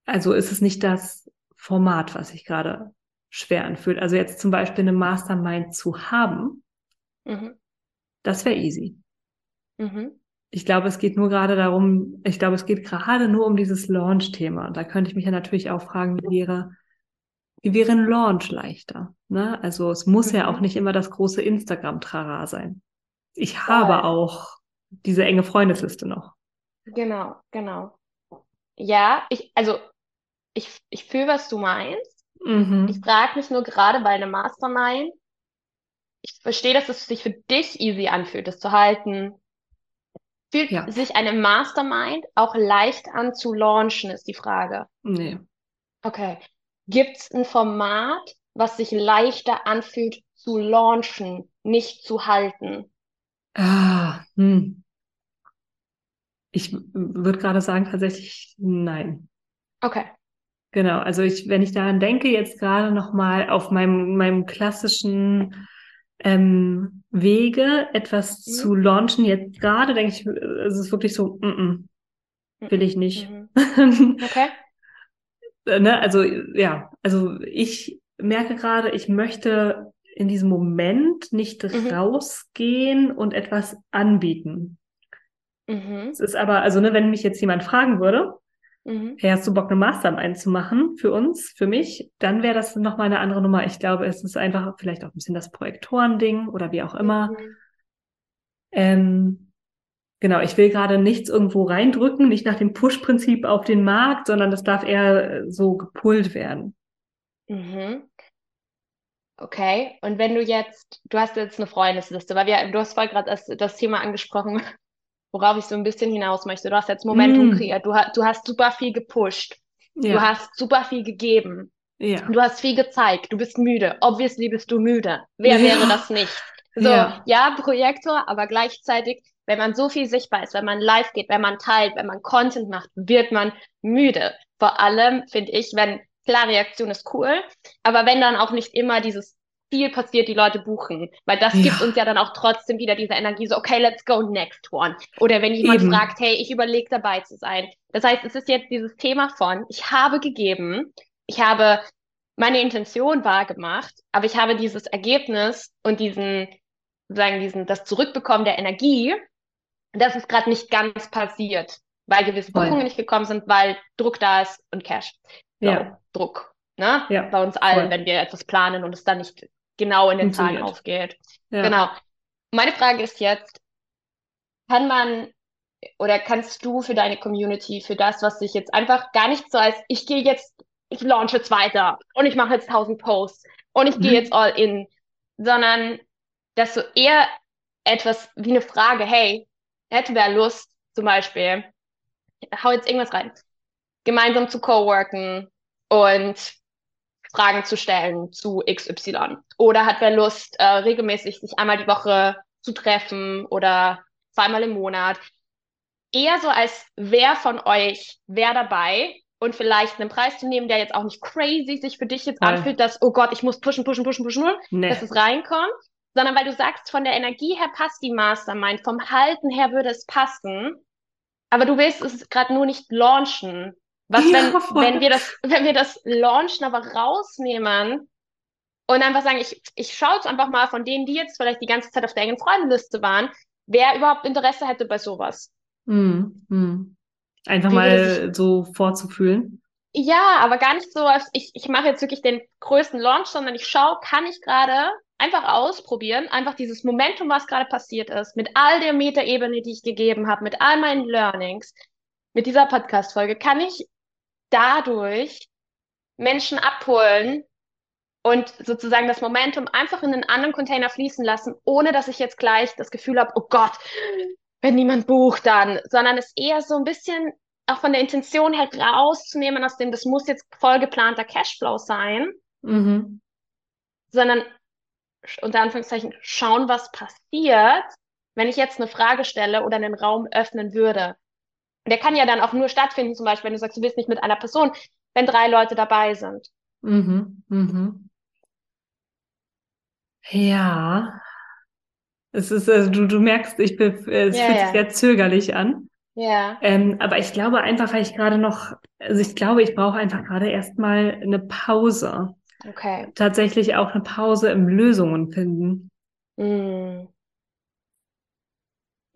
Also ist es nicht das Format, was sich gerade schwer anfühlt. Also jetzt zum Beispiel eine Mastermind zu haben, mhm. das wäre easy. Mhm ich glaube, es geht nur gerade darum, ich glaube, es geht gerade nur um dieses Launch-Thema. Und da könnte ich mich ja natürlich auch fragen, wie wäre, wie wäre ein Launch leichter? Ne? Also es muss ja auch mhm. nicht immer das große Instagram-Trara sein. Ich habe auch diese enge Freundesliste noch. Genau, genau. Ja, ich, also ich, ich fühle, was du meinst. Mhm. Ich frage mich nur gerade bei einem Mastermind, ich verstehe, dass es sich für dich easy anfühlt, das zu halten, Fühlt ja. sich eine Mastermind auch leicht an zu launchen, ist die Frage. Nee. Okay. Gibt es ein Format, was sich leichter anfühlt zu launchen, nicht zu halten? Ah, hm. Ich würde gerade sagen, tatsächlich nein. Okay. Genau, also ich, wenn ich daran denke, jetzt gerade nochmal auf meinem, meinem klassischen ähm, Wege, etwas mhm. zu launchen. Jetzt gerade denke ich, es ist wirklich so, mm -mm, will ich nicht. Mhm. (laughs) Okay. ne, also ja, also ich merke gerade, ich möchte in diesem Moment nicht mhm. rausgehen und etwas anbieten. Mhm. Es ist aber, also ne, wenn mich jetzt jemand fragen würde, Mhm. Hey, hast du Bock, eine Mastermind zu machen für uns, für mich? Dann wäre das nochmal eine andere Nummer. Ich glaube, es ist einfach vielleicht auch ein bisschen das Projektorending oder wie auch immer. Mhm. Ähm, genau, ich will gerade nichts irgendwo reindrücken, nicht nach dem Push-Prinzip auf den Markt, sondern das darf eher so gepullt werden. Mhm. Okay, und wenn du jetzt, du hast jetzt eine Freundesliste, weil wir, du hast vorhin gerade das, das Thema angesprochen, worauf ich so ein bisschen hinaus möchte. Du hast jetzt Momentum mm. kreiert, du, du hast super viel gepusht, ja. du hast super viel gegeben, ja. du hast viel gezeigt, du bist müde. Obviously bist du müde. Wer ja. wäre das nicht? So, ja. ja, Projektor, aber gleichzeitig, wenn man so viel sichtbar ist, wenn man live geht, wenn man teilt, wenn man Content macht, wird man müde. Vor allem finde ich, wenn klar, Reaktion ist cool, aber wenn dann auch nicht immer dieses viel passiert, die Leute buchen. Weil das ja. gibt uns ja dann auch trotzdem wieder diese Energie, so, okay, let's go next one. Oder wenn jemand Eben. fragt, hey, ich überlege dabei zu sein. Das heißt, es ist jetzt dieses Thema von, ich habe gegeben, ich habe meine Intention wahrgemacht, aber ich habe dieses Ergebnis und diesen, sagen, diesen, das Zurückbekommen der Energie, das ist gerade nicht ganz passiert, weil gewisse Buchungen nicht gekommen sind, weil Druck da ist und Cash. So, ja. Druck. Ne? Ja, Bei uns allen, voll. wenn wir etwas planen und es dann nicht genau in den Zahlen aufgeht. Ja. Genau. Meine Frage ist jetzt, kann man oder kannst du für deine Community, für das, was sich jetzt einfach gar nicht so als, ich gehe jetzt, ich launch jetzt weiter und ich mache jetzt 1000 Posts und ich mhm. gehe jetzt all in, sondern dass so eher etwas wie eine Frage, hey, hätte wer Lust, zum Beispiel, hau jetzt irgendwas rein, gemeinsam zu coworken und Fragen zu stellen zu XY. Oder hat wer Lust, äh, regelmäßig sich einmal die Woche zu treffen oder zweimal im Monat. Eher so als wer von euch wer dabei und vielleicht einen Preis zu nehmen, der jetzt auch nicht crazy sich für dich jetzt Voll. anfühlt, dass, oh Gott, ich muss pushen, pushen, pushen, pushen, nee. dass es reinkommt, sondern weil du sagst, von der Energie her passt die Mastermind, vom Halten her würde es passen, aber du willst es gerade nur nicht launchen. Was, ja, wenn, wenn wir das, wenn wir das launchen, aber rausnehmen und einfach sagen, ich, ich schaue jetzt einfach mal von denen, die jetzt vielleicht die ganze Zeit auf der engen Freundeliste waren, wer überhaupt Interesse hätte bei sowas. Hm, hm. Einfach Wie mal so vorzufühlen. Ja, aber gar nicht so, als ich, ich mache jetzt wirklich den größten Launch, sondern ich schaue, kann ich gerade einfach ausprobieren, einfach dieses Momentum, was gerade passiert ist, mit all der Metaebene, die ich gegeben habe, mit all meinen Learnings, mit dieser Podcast-Folge, kann ich dadurch Menschen abholen, und sozusagen das Momentum einfach in einen anderen Container fließen lassen, ohne dass ich jetzt gleich das Gefühl habe, oh Gott, wenn niemand bucht, dann, sondern es eher so ein bisschen auch von der Intention her rauszunehmen aus dem, das muss jetzt vollgeplanter Cashflow sein, mhm. sondern unter Anführungszeichen schauen, was passiert, wenn ich jetzt eine Frage stelle oder einen Raum öffnen würde. Und der kann ja dann auch nur stattfinden, zum Beispiel, wenn du sagst, du bist nicht mit einer Person, wenn drei Leute dabei sind. Mhm, mhm. Ja. Es ist, also du, du merkst, ich bin, es ja, fühlt ja. sich sehr zögerlich an. Ja. Ähm, aber ich glaube einfach, weil ich gerade noch, also ich glaube, ich brauche einfach gerade erstmal eine Pause. Okay. Tatsächlich auch eine Pause im Lösungen finden. Mm.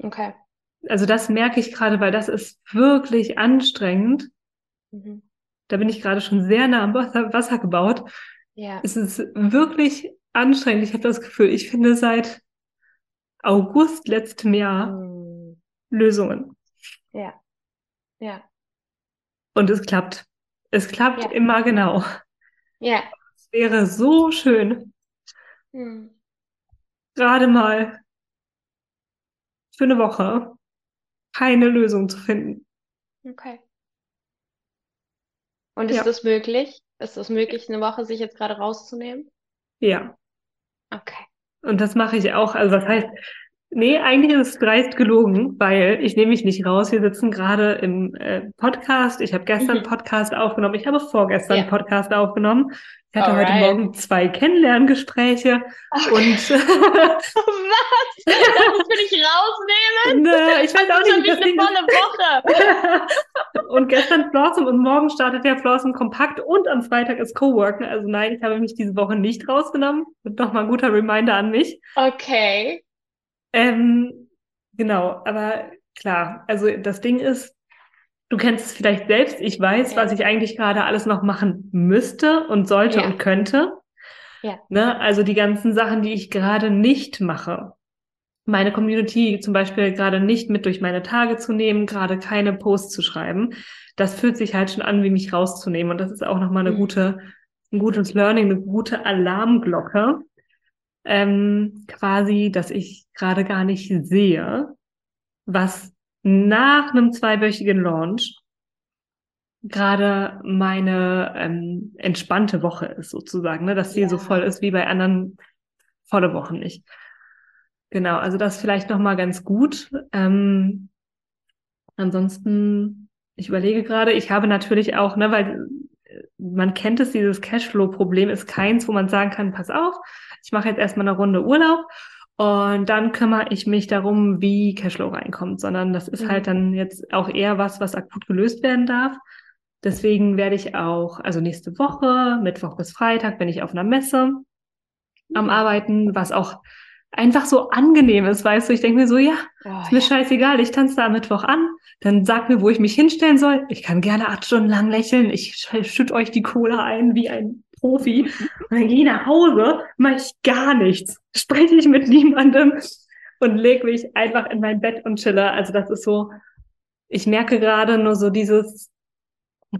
Okay. Also das merke ich gerade, weil das ist wirklich anstrengend. Mhm. Da bin ich gerade schon sehr nah am Wasser, Wasser gebaut. Ja. Es ist wirklich anstrengend. Ich habe das Gefühl, ich finde seit August letztem Jahr hm. Lösungen. Ja. Ja. Und es klappt. Es klappt ja. immer genau. Ja. Es wäre so schön, hm. gerade mal für eine Woche keine Lösung zu finden. Okay. Und ist ja. das möglich? Ist es möglich, eine Woche sich jetzt gerade rauszunehmen? Ja. Okay. Und das mache ich auch. Also das heißt, nee, eigentlich ist es dreist gelogen, weil ich nehme mich nicht raus. Wir sitzen gerade im äh, Podcast. Ich habe gestern mhm. Podcast aufgenommen. Ich habe vorgestern ja. Podcast aufgenommen. Ich hatte Alright. heute Morgen zwei Kennenlerngespräche okay. und (laughs) (laughs) was? Das will ich rausnehmen? Ne, ich weiß auch nicht. Das eine volle Woche. (laughs) und gestern Blossom und morgen startet der Blossom Kompakt und am Freitag ist Coworken. Also nein, ich habe mich diese Woche nicht rausgenommen. Nochmal ein guter Reminder an mich. Okay. Ähm, genau, aber klar, also das Ding ist, Du kennst es vielleicht selbst. Ich weiß, ja. was ich eigentlich gerade alles noch machen müsste und sollte ja. und könnte. Ja. Ne? Also die ganzen Sachen, die ich gerade nicht mache. Meine Community zum Beispiel gerade nicht mit durch meine Tage zu nehmen, gerade keine Posts zu schreiben. Das fühlt sich halt schon an, wie mich rauszunehmen. Und das ist auch nochmal eine mhm. gute, ein gutes Learning, eine gute Alarmglocke. Ähm, quasi, dass ich gerade gar nicht sehe, was nach einem zweiwöchigen Launch gerade meine ähm, entspannte Woche ist sozusagen, ne? dass sie ja. so voll ist wie bei anderen volle Wochen nicht. Genau, also das vielleicht noch mal ganz gut. Ähm, ansonsten, ich überlege gerade, ich habe natürlich auch, ne, weil äh, man kennt es, dieses Cashflow-Problem ist keins, wo man sagen kann, pass auf, ich mache jetzt erstmal eine Runde Urlaub und dann kümmere ich mich darum, wie Cashflow reinkommt, sondern das ist halt mhm. halt dann jetzt auch eher was, was akut gelöst werden darf. Deswegen werde ich auch, also nächste Woche, Mittwoch bis Freitag, bin ich auf einer Messe am mhm. Arbeiten, was auch einfach so angenehm ist, weißt du. Ich denke mir so, ja, oh, ist mir ja. scheißegal, ich tanze da am Mittwoch an, dann sag mir, wo ich mich hinstellen soll. Ich kann gerne acht Stunden lang lächeln, ich schütte euch die Cola ein wie ein Profi. Und dann gehe ich nach Hause, mache ich gar nichts, spreche ich mit niemandem und lege mich einfach in mein Bett und chille. Also das ist so, ich merke gerade nur so dieses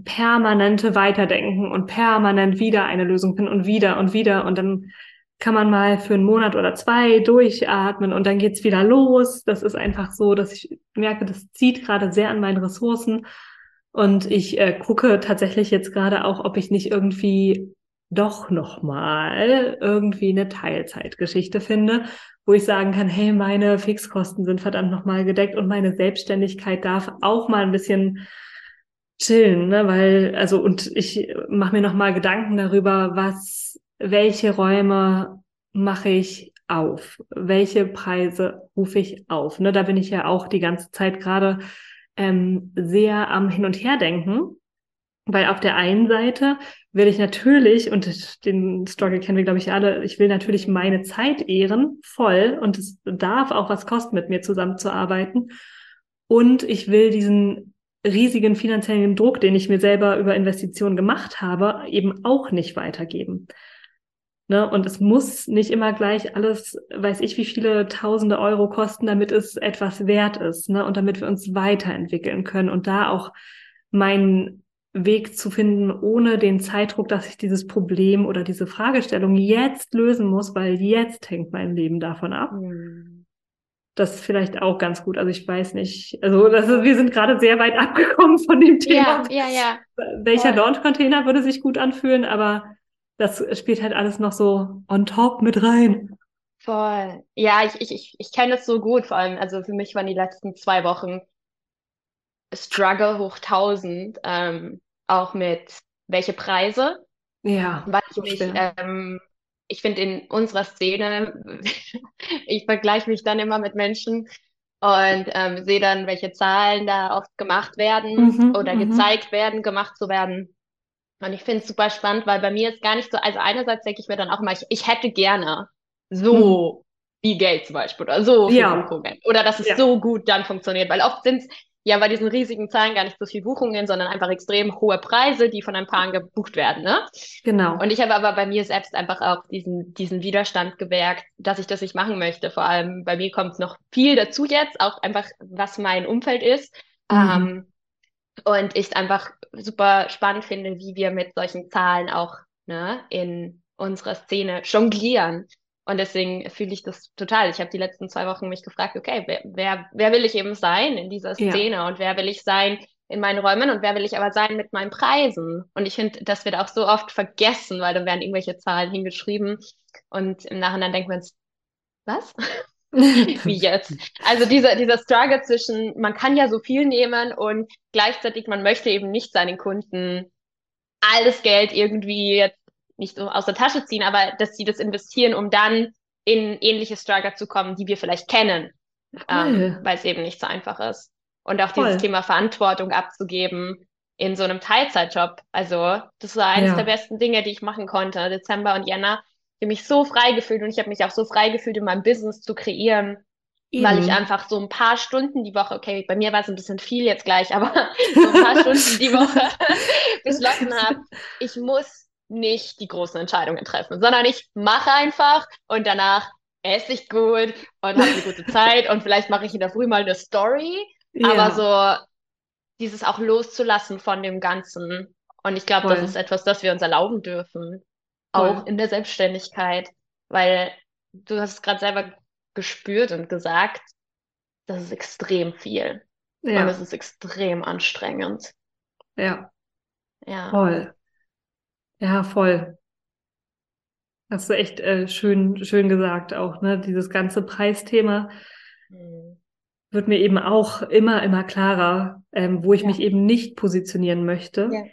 permanente Weiterdenken und permanent wieder eine Lösung finden und wieder und wieder und dann kann man mal für einen Monat oder zwei durchatmen und dann geht's wieder los. Das ist einfach so, dass ich merke, das zieht gerade sehr an meinen Ressourcen. Und ich äh, gucke tatsächlich jetzt gerade auch, ob ich nicht irgendwie doch nochmal irgendwie eine Teilzeitgeschichte finde, wo ich sagen kann, hey, meine Fixkosten sind verdammt nochmal gedeckt und meine Selbstständigkeit darf auch mal ein bisschen chillen, ne? Weil, also, und ich mache mir nochmal Gedanken darüber, was, welche Räume mache ich auf? Welche Preise rufe ich auf? Ne? Da bin ich ja auch die ganze Zeit gerade ähm, sehr am Hin und Her denken Weil auf der einen Seite will ich natürlich, und den Struggle kennen wir, glaube ich, alle, ich will natürlich meine Zeit ehren, voll, und es darf auch was kosten, mit mir zusammenzuarbeiten. Und ich will diesen riesigen finanziellen Druck, den ich mir selber über Investitionen gemacht habe, eben auch nicht weitergeben. Ne? Und es muss nicht immer gleich alles, weiß ich, wie viele tausende Euro kosten, damit es etwas wert ist, ne? Und damit wir uns weiterentwickeln können und da auch meinen Weg zu finden, ohne den Zeitdruck, dass ich dieses Problem oder diese Fragestellung jetzt lösen muss, weil jetzt hängt mein Leben davon ab. Mhm. Das ist vielleicht auch ganz gut. Also ich weiß nicht. Also das ist, wir sind gerade sehr weit (laughs) abgekommen von dem Thema. Ja, ja, ja. Welcher Launch-Container würde sich gut anfühlen, aber das spielt halt alles noch so on top mit rein. Voll. Ja, ich, ich, ich, ich kenne das so gut, vor allem, also für mich waren die letzten zwei Wochen Struggle hoch 1000, ähm, auch mit welche Preise. Ja. Weil ich mich, ähm, ich finde in unserer Szene, (laughs) ich vergleiche mich dann immer mit Menschen und ähm, sehe dann, welche Zahlen da oft gemacht werden mhm, oder mhm. gezeigt werden, gemacht zu werden. Und ich finde es super spannend, weil bei mir ist gar nicht so, also einerseits denke ich mir dann auch immer, ich, ich hätte gerne so hm. viel Geld zum Beispiel oder so viel ja. Oder dass es ja. so gut dann funktioniert, weil oft sind es ja bei diesen riesigen Zahlen gar nicht so viel Buchungen, sondern einfach extrem hohe Preise, die von ein paar gebucht werden, ne? Genau. Und ich habe aber bei mir selbst einfach auch diesen, diesen Widerstand gewerkt, dass ich das nicht machen möchte. Vor allem bei mir kommt noch viel dazu jetzt, auch einfach, was mein Umfeld ist. Mhm. Ähm, und ich einfach super spannend finde, wie wir mit solchen Zahlen auch ne, in unserer Szene jonglieren. Und deswegen fühle ich das total. Ich habe die letzten zwei Wochen mich gefragt, okay, wer, wer, wer will ich eben sein in dieser Szene ja. und wer will ich sein in meinen Räumen und wer will ich aber sein mit meinen Preisen? Und ich finde, das wird auch so oft vergessen, weil dann werden irgendwelche Zahlen hingeschrieben und im Nachhinein denkt man, was? (laughs) Wie jetzt? Also dieser, dieser Struggle zwischen, man kann ja so viel nehmen und gleichzeitig man möchte eben nicht seinen Kunden alles Geld irgendwie jetzt nicht so aus der Tasche ziehen, aber dass sie das investieren, um dann in ähnliche Struggle zu kommen, die wir vielleicht kennen, ähm, weil es eben nicht so einfach ist. Und auch Voll. dieses Thema Verantwortung abzugeben in so einem Teilzeitjob. Also das war eines ja. der besten Dinge, die ich machen konnte, Dezember und Jänner habe mich so frei gefühlt und ich habe mich auch so frei gefühlt, in meinem Business zu kreieren. Eben. Weil ich einfach so ein paar Stunden die Woche, okay, bei mir war es ein bisschen viel jetzt gleich, aber (laughs) so ein paar Stunden die Woche (laughs) beschlossen habe, ich muss nicht die großen Entscheidungen treffen, sondern ich mache einfach und danach esse ich gut und habe eine gute (laughs) Zeit und vielleicht mache ich in der Früh mal eine Story, ja. aber so dieses auch loszulassen von dem Ganzen. Und ich glaube, das ist etwas, das wir uns erlauben dürfen auch Voll. in der Selbstständigkeit, weil du hast es gerade selber gespürt und gesagt, das ist extrem viel. Ja. Und es ist extrem anstrengend. Ja. Ja. Voll. Ja, voll. Hast du echt äh, schön, schön gesagt auch, ne? Dieses ganze Preisthema mhm. wird mir eben auch immer, immer klarer, ähm, wo ich ja. mich eben nicht positionieren möchte. Ja.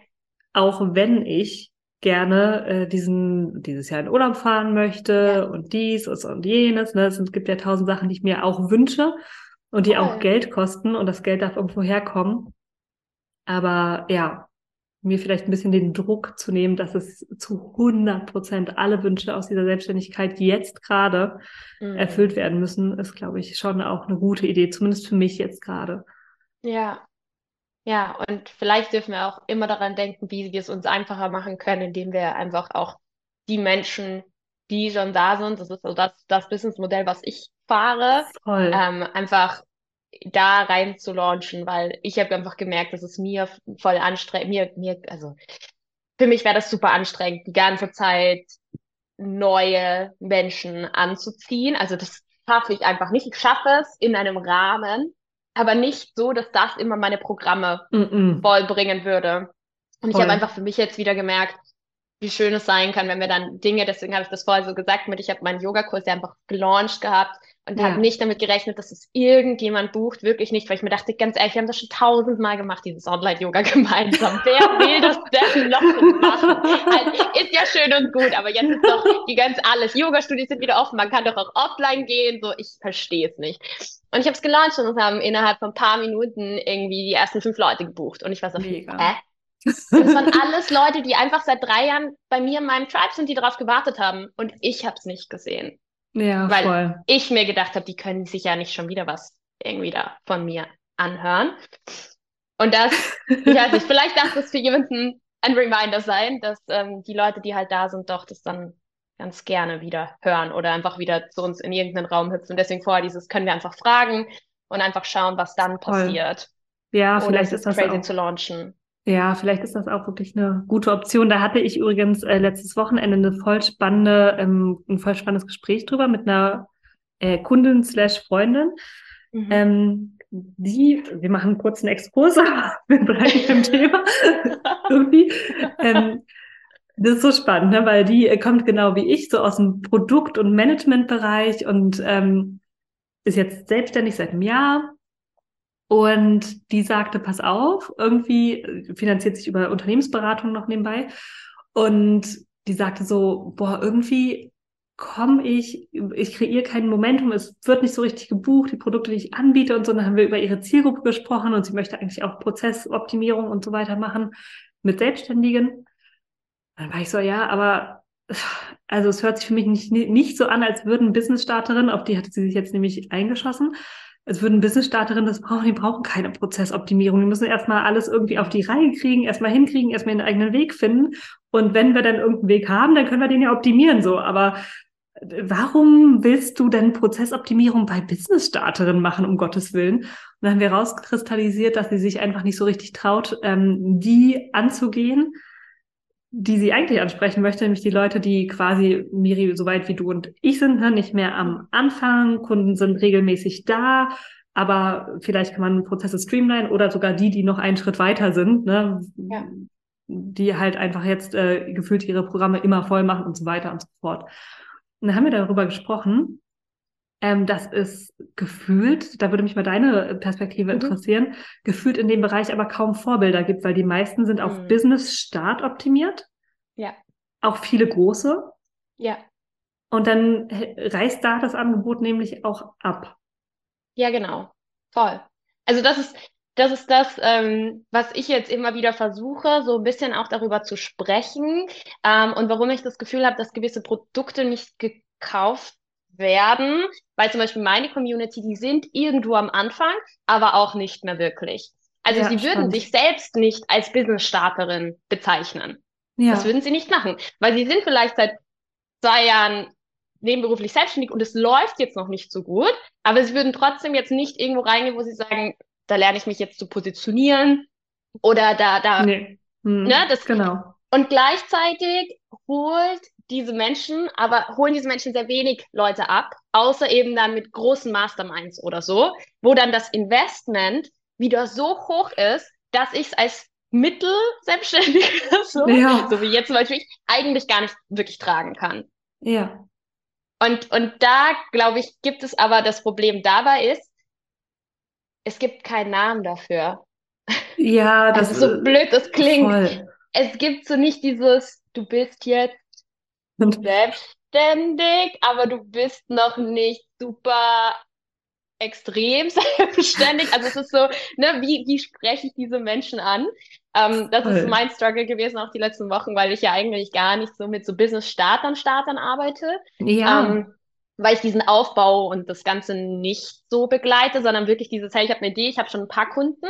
Auch wenn ich gerne äh, diesen dieses Jahr in Urlaub fahren möchte ja. und dies und jenes. Ne? Es gibt ja tausend Sachen, die ich mir auch wünsche und die Voll. auch Geld kosten und das Geld darf irgendwo herkommen. Aber ja, mir vielleicht ein bisschen den Druck zu nehmen, dass es zu 100 Prozent alle Wünsche aus dieser Selbstständigkeit jetzt gerade mhm. erfüllt werden müssen, ist, glaube ich, schon auch eine gute Idee, zumindest für mich jetzt gerade. Ja, ja, und vielleicht dürfen wir auch immer daran denken, wie wir es uns einfacher machen können, indem wir einfach auch die Menschen, die schon da sind, das ist so das, das Businessmodell, was ich fahre, ähm, einfach da rein zu launchen, weil ich habe einfach gemerkt, dass es mir voll anstrengend, mir, mir, also für mich wäre das super anstrengend, die ganze Zeit neue Menschen anzuziehen. Also das schaffe ich einfach nicht. Ich schaffe es in einem Rahmen, aber nicht so, dass das immer meine Programme mm -mm. vollbringen würde. Und Voll. ich habe einfach für mich jetzt wieder gemerkt, wie schön es sein kann, wenn wir dann Dinge, deswegen habe ich das vorher so gesagt, mit ich habe meinen Yogakurs ja einfach gelauncht gehabt und ja. habe nicht damit gerechnet, dass es irgendjemand bucht, wirklich nicht, weil ich mir dachte, ganz ehrlich, wir haben das schon tausendmal gemacht, dieses Online-Yoga (laughs) gemeinsam. Wer will das denn noch machen? Also, ist ja schön und gut, aber jetzt ist doch die ganz alles. Yoga-Studios sind wieder offen, man kann doch auch offline gehen, so, ich verstehe es nicht. Und ich habe es gelauncht und es haben innerhalb von ein paar Minuten irgendwie die ersten fünf Leute gebucht und ich war so, Mega. hä? Das waren alles Leute, die einfach seit drei Jahren bei mir in meinem Tribe sind, die darauf gewartet haben. Und ich habe es nicht gesehen. Ja, weil voll. ich mir gedacht habe, die können sich ja nicht schon wieder was irgendwie da von mir anhören. Und das, ich weiß nicht, (laughs) vielleicht darf das für jemanden ein Reminder sein, dass ähm, die Leute, die halt da sind, doch das dann ganz gerne wieder hören oder einfach wieder zu uns in irgendeinen Raum hüpfen. deswegen vorher dieses können wir einfach fragen und einfach schauen, was dann Voll. passiert. Ja, vielleicht ist das crazy auch. zu launchen. Ja, vielleicht ist das auch wirklich eine gute Option. Da hatte ich übrigens äh, letztes Wochenende eine voll spannende, ähm, ein voll spannendes Gespräch drüber mit einer äh, Kundin slash Freundin. Mhm. Ähm, die, wir machen kurz einen Exkurs, (laughs) wir bleiben im (laughs) Thema irgendwie. Ähm, das ist so spannend, ne? weil die äh, kommt genau wie ich so aus dem Produkt- und Managementbereich und ähm, ist jetzt selbstständig seit einem Jahr. Und die sagte, pass auf, irgendwie äh, finanziert sich über Unternehmensberatung noch nebenbei. Und die sagte so, boah, irgendwie komme ich, ich kreiere kein Momentum, es wird nicht so richtig gebucht, die Produkte, die ich anbiete und so. Dann haben wir über ihre Zielgruppe gesprochen und sie möchte eigentlich auch Prozessoptimierung und so weiter machen mit Selbstständigen. Dann war ich so, ja, aber also es hört sich für mich nicht, nicht so an, als würden Business-Starterinnen, auf die hatte sie sich jetzt nämlich eingeschossen, als würden Business-Starterinnen das brauchen, die brauchen keine Prozessoptimierung. Die müssen erstmal alles irgendwie auf die Reihe kriegen, erstmal hinkriegen, erstmal den eigenen Weg finden. Und wenn wir dann irgendeinen Weg haben, dann können wir den ja optimieren so. Aber warum willst du denn Prozessoptimierung bei Business-Starterinnen machen, um Gottes Willen? Und dann haben wir rauskristallisiert, dass sie sich einfach nicht so richtig traut, ähm, die anzugehen die sie eigentlich ansprechen möchte, nämlich die Leute, die quasi, Miri, so weit wie du und ich sind, ne, nicht mehr am Anfang, Kunden sind regelmäßig da, aber vielleicht kann man Prozesse streamline oder sogar die, die noch einen Schritt weiter sind, ne, ja. die halt einfach jetzt äh, gefühlt ihre Programme immer voll machen und so weiter und so fort. Und dann haben wir darüber gesprochen, ähm, dass es gefühlt, da würde mich mal deine Perspektive mhm. interessieren, gefühlt in dem Bereich aber kaum Vorbilder gibt, weil die meisten sind auf mhm. Business-Start optimiert. Ja. Auch viele große. Ja. Und dann reißt da das Angebot nämlich auch ab. Ja, genau. Voll. Also das ist, das ist das, ähm, was ich jetzt immer wieder versuche, so ein bisschen auch darüber zu sprechen ähm, und warum ich das Gefühl habe, dass gewisse Produkte nicht gekauft werden, weil zum Beispiel meine Community, die sind irgendwo am Anfang, aber auch nicht mehr wirklich. Also ja, sie würden sich selbst nicht als Business-Starterin bezeichnen. Ja. Das würden sie nicht machen, weil sie sind vielleicht seit zwei Jahren nebenberuflich selbstständig und es läuft jetzt noch nicht so gut, aber sie würden trotzdem jetzt nicht irgendwo reingehen, wo sie sagen, da lerne ich mich jetzt zu positionieren oder da, da, nee. hm, ne, das, genau. Und gleichzeitig holt diese Menschen, aber holen diese Menschen sehr wenig Leute ab, außer eben dann mit großen Masterminds oder so, wo dann das Investment wieder so hoch ist, dass ich es als Mittel selbstständiger, (laughs) so, ja. so wie jetzt zum Beispiel, eigentlich gar nicht wirklich tragen kann. Ja. Und, und da, glaube ich, gibt es aber das Problem dabei ist, es gibt keinen Namen dafür. Ja, (laughs) das also so blöd das klingt. Voll. Es gibt so nicht dieses, du bist jetzt selbstständig, aber du bist noch nicht super extrem (laughs) selbstständig. Also es ist so, ne, wie, wie spreche ich diese Menschen an? Ähm, das Voll. ist mein Struggle gewesen auch die letzten Wochen, weil ich ja eigentlich gar nicht so mit so Business-Startern, Startern arbeite. Ja. Ähm, weil ich diesen Aufbau und das Ganze nicht so begleite, sondern wirklich dieses, hey, ich habe eine Idee, ich habe schon ein paar Kunden,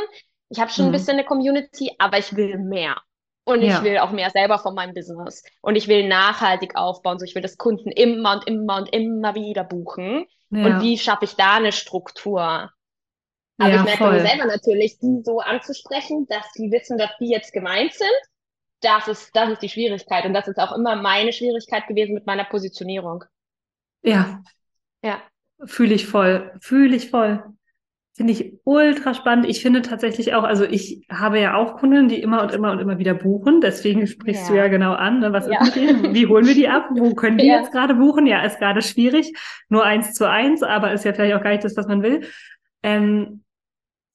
ich habe schon mhm. ein bisschen eine Community, aber ich will mehr. Und ja. ich will auch mehr selber von meinem Business. Und ich will nachhaltig aufbauen. So, ich will das Kunden immer und immer und immer wieder buchen. Ja. Und wie schaffe ich da eine Struktur? Aber ja, ich merke mir selber natürlich, die so anzusprechen, dass die wissen, dass die jetzt gemeint sind. Das ist, das ist die Schwierigkeit. Und das ist auch immer meine Schwierigkeit gewesen mit meiner Positionierung. Ja. Ja. Fühle ich voll. Fühle ich voll. Finde ich ultra spannend. Ich finde tatsächlich auch, also ich habe ja auch Kunden, die immer und immer und immer wieder buchen. Deswegen sprichst ja. du ja genau an. Ne? Was ja. ist mit denen? Wie holen wir die ab? Wo können die ja. jetzt gerade buchen? Ja, ist gerade schwierig. Nur eins zu eins, aber ist ja vielleicht auch gar nicht das, was man will. Ähm,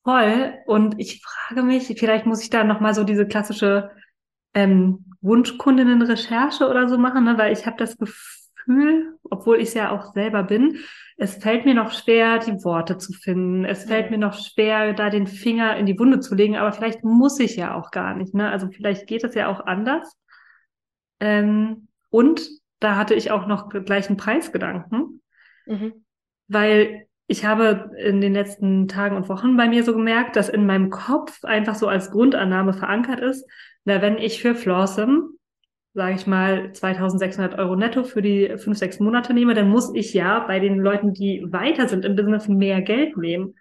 voll. Und ich frage mich, vielleicht muss ich da nochmal so diese klassische ähm, Wunschkundinnen-Recherche oder so machen, ne? weil ich habe das Gefühl, Gefühl, obwohl ich es ja auch selber bin, es fällt mir noch schwer, die Worte zu finden. Es fällt mir noch schwer, da den Finger in die Wunde zu legen, aber vielleicht muss ich ja auch gar nicht. Ne? Also vielleicht geht es ja auch anders. Ähm, und da hatte ich auch noch gleich einen Preisgedanken, mhm. weil ich habe in den letzten Tagen und Wochen bei mir so gemerkt, dass in meinem Kopf einfach so als Grundannahme verankert ist, na, wenn ich für Flawsome, sage ich mal, 2600 Euro netto für die fünf, sechs Monate nehme, dann muss ich ja bei den Leuten, die weiter sind im Business, mehr Geld nehmen.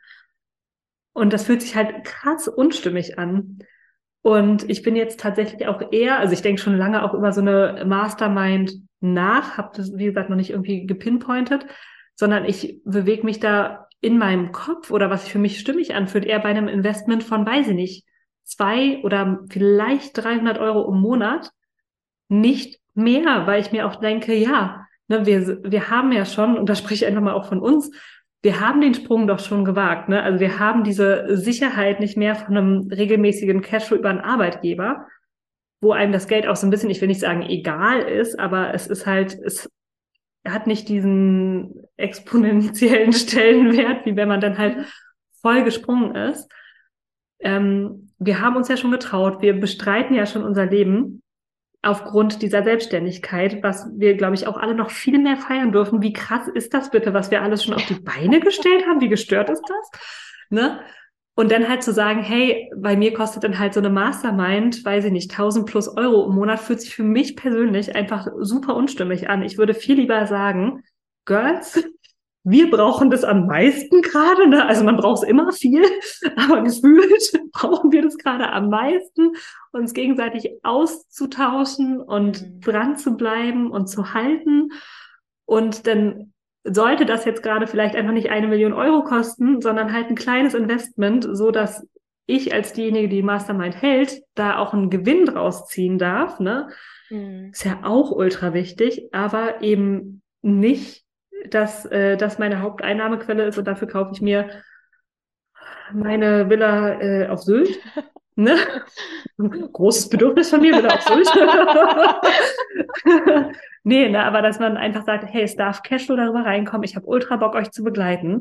Und das fühlt sich halt krass unstimmig an. Und ich bin jetzt tatsächlich auch eher, also ich denke schon lange auch über so eine Mastermind nach, habe das, wie gesagt, noch nicht irgendwie gepinpointet, sondern ich bewege mich da in meinem Kopf oder was sich für mich stimmig anfühlt, eher bei einem Investment von, weiß ich nicht, zwei oder vielleicht 300 Euro im Monat, nicht mehr, weil ich mir auch denke, ja, ne, wir, wir haben ja schon, und da spreche ich einfach mal auch von uns, wir haben den Sprung doch schon gewagt. Ne? Also wir haben diese Sicherheit nicht mehr von einem regelmäßigen Cashflow über einen Arbeitgeber, wo einem das Geld auch so ein bisschen, ich will nicht sagen egal ist, aber es ist halt, es hat nicht diesen exponentiellen (laughs) Stellenwert, wie wenn man dann halt voll gesprungen ist. Ähm, wir haben uns ja schon getraut, wir bestreiten ja schon unser Leben aufgrund dieser Selbstständigkeit, was wir, glaube ich, auch alle noch viel mehr feiern dürfen. Wie krass ist das bitte, was wir alles schon auf die Beine gestellt haben? Wie gestört ist das? Ne? Und dann halt zu sagen, hey, bei mir kostet dann halt so eine Mastermind, weiß ich nicht, 1000 plus Euro im Monat, fühlt sich für mich persönlich einfach super unstimmig an. Ich würde viel lieber sagen, Girls, wir brauchen das am meisten gerade. Ne? Also man braucht es immer viel, (laughs) aber gefühlt (laughs) brauchen wir das gerade am meisten, uns gegenseitig auszutauschen und mhm. dran zu bleiben und zu halten. Und dann sollte das jetzt gerade vielleicht einfach nicht eine Million Euro kosten, sondern halt ein kleines Investment, so dass ich als diejenige, die Mastermind hält, da auch einen Gewinn draus ziehen darf. Ne? Mhm. Ist ja auch ultra wichtig, aber eben nicht, dass äh, das meine Haupteinnahmequelle ist und dafür kaufe ich mir meine Villa äh, auf Sylt. (laughs) Ne? Großes Bedürfnis von mir, Villa auf Sylt. (laughs) Nee, ne, aber dass man einfach sagt, hey, es darf Cashflow darüber reinkommen, ich habe ultra Bock, euch zu begleiten.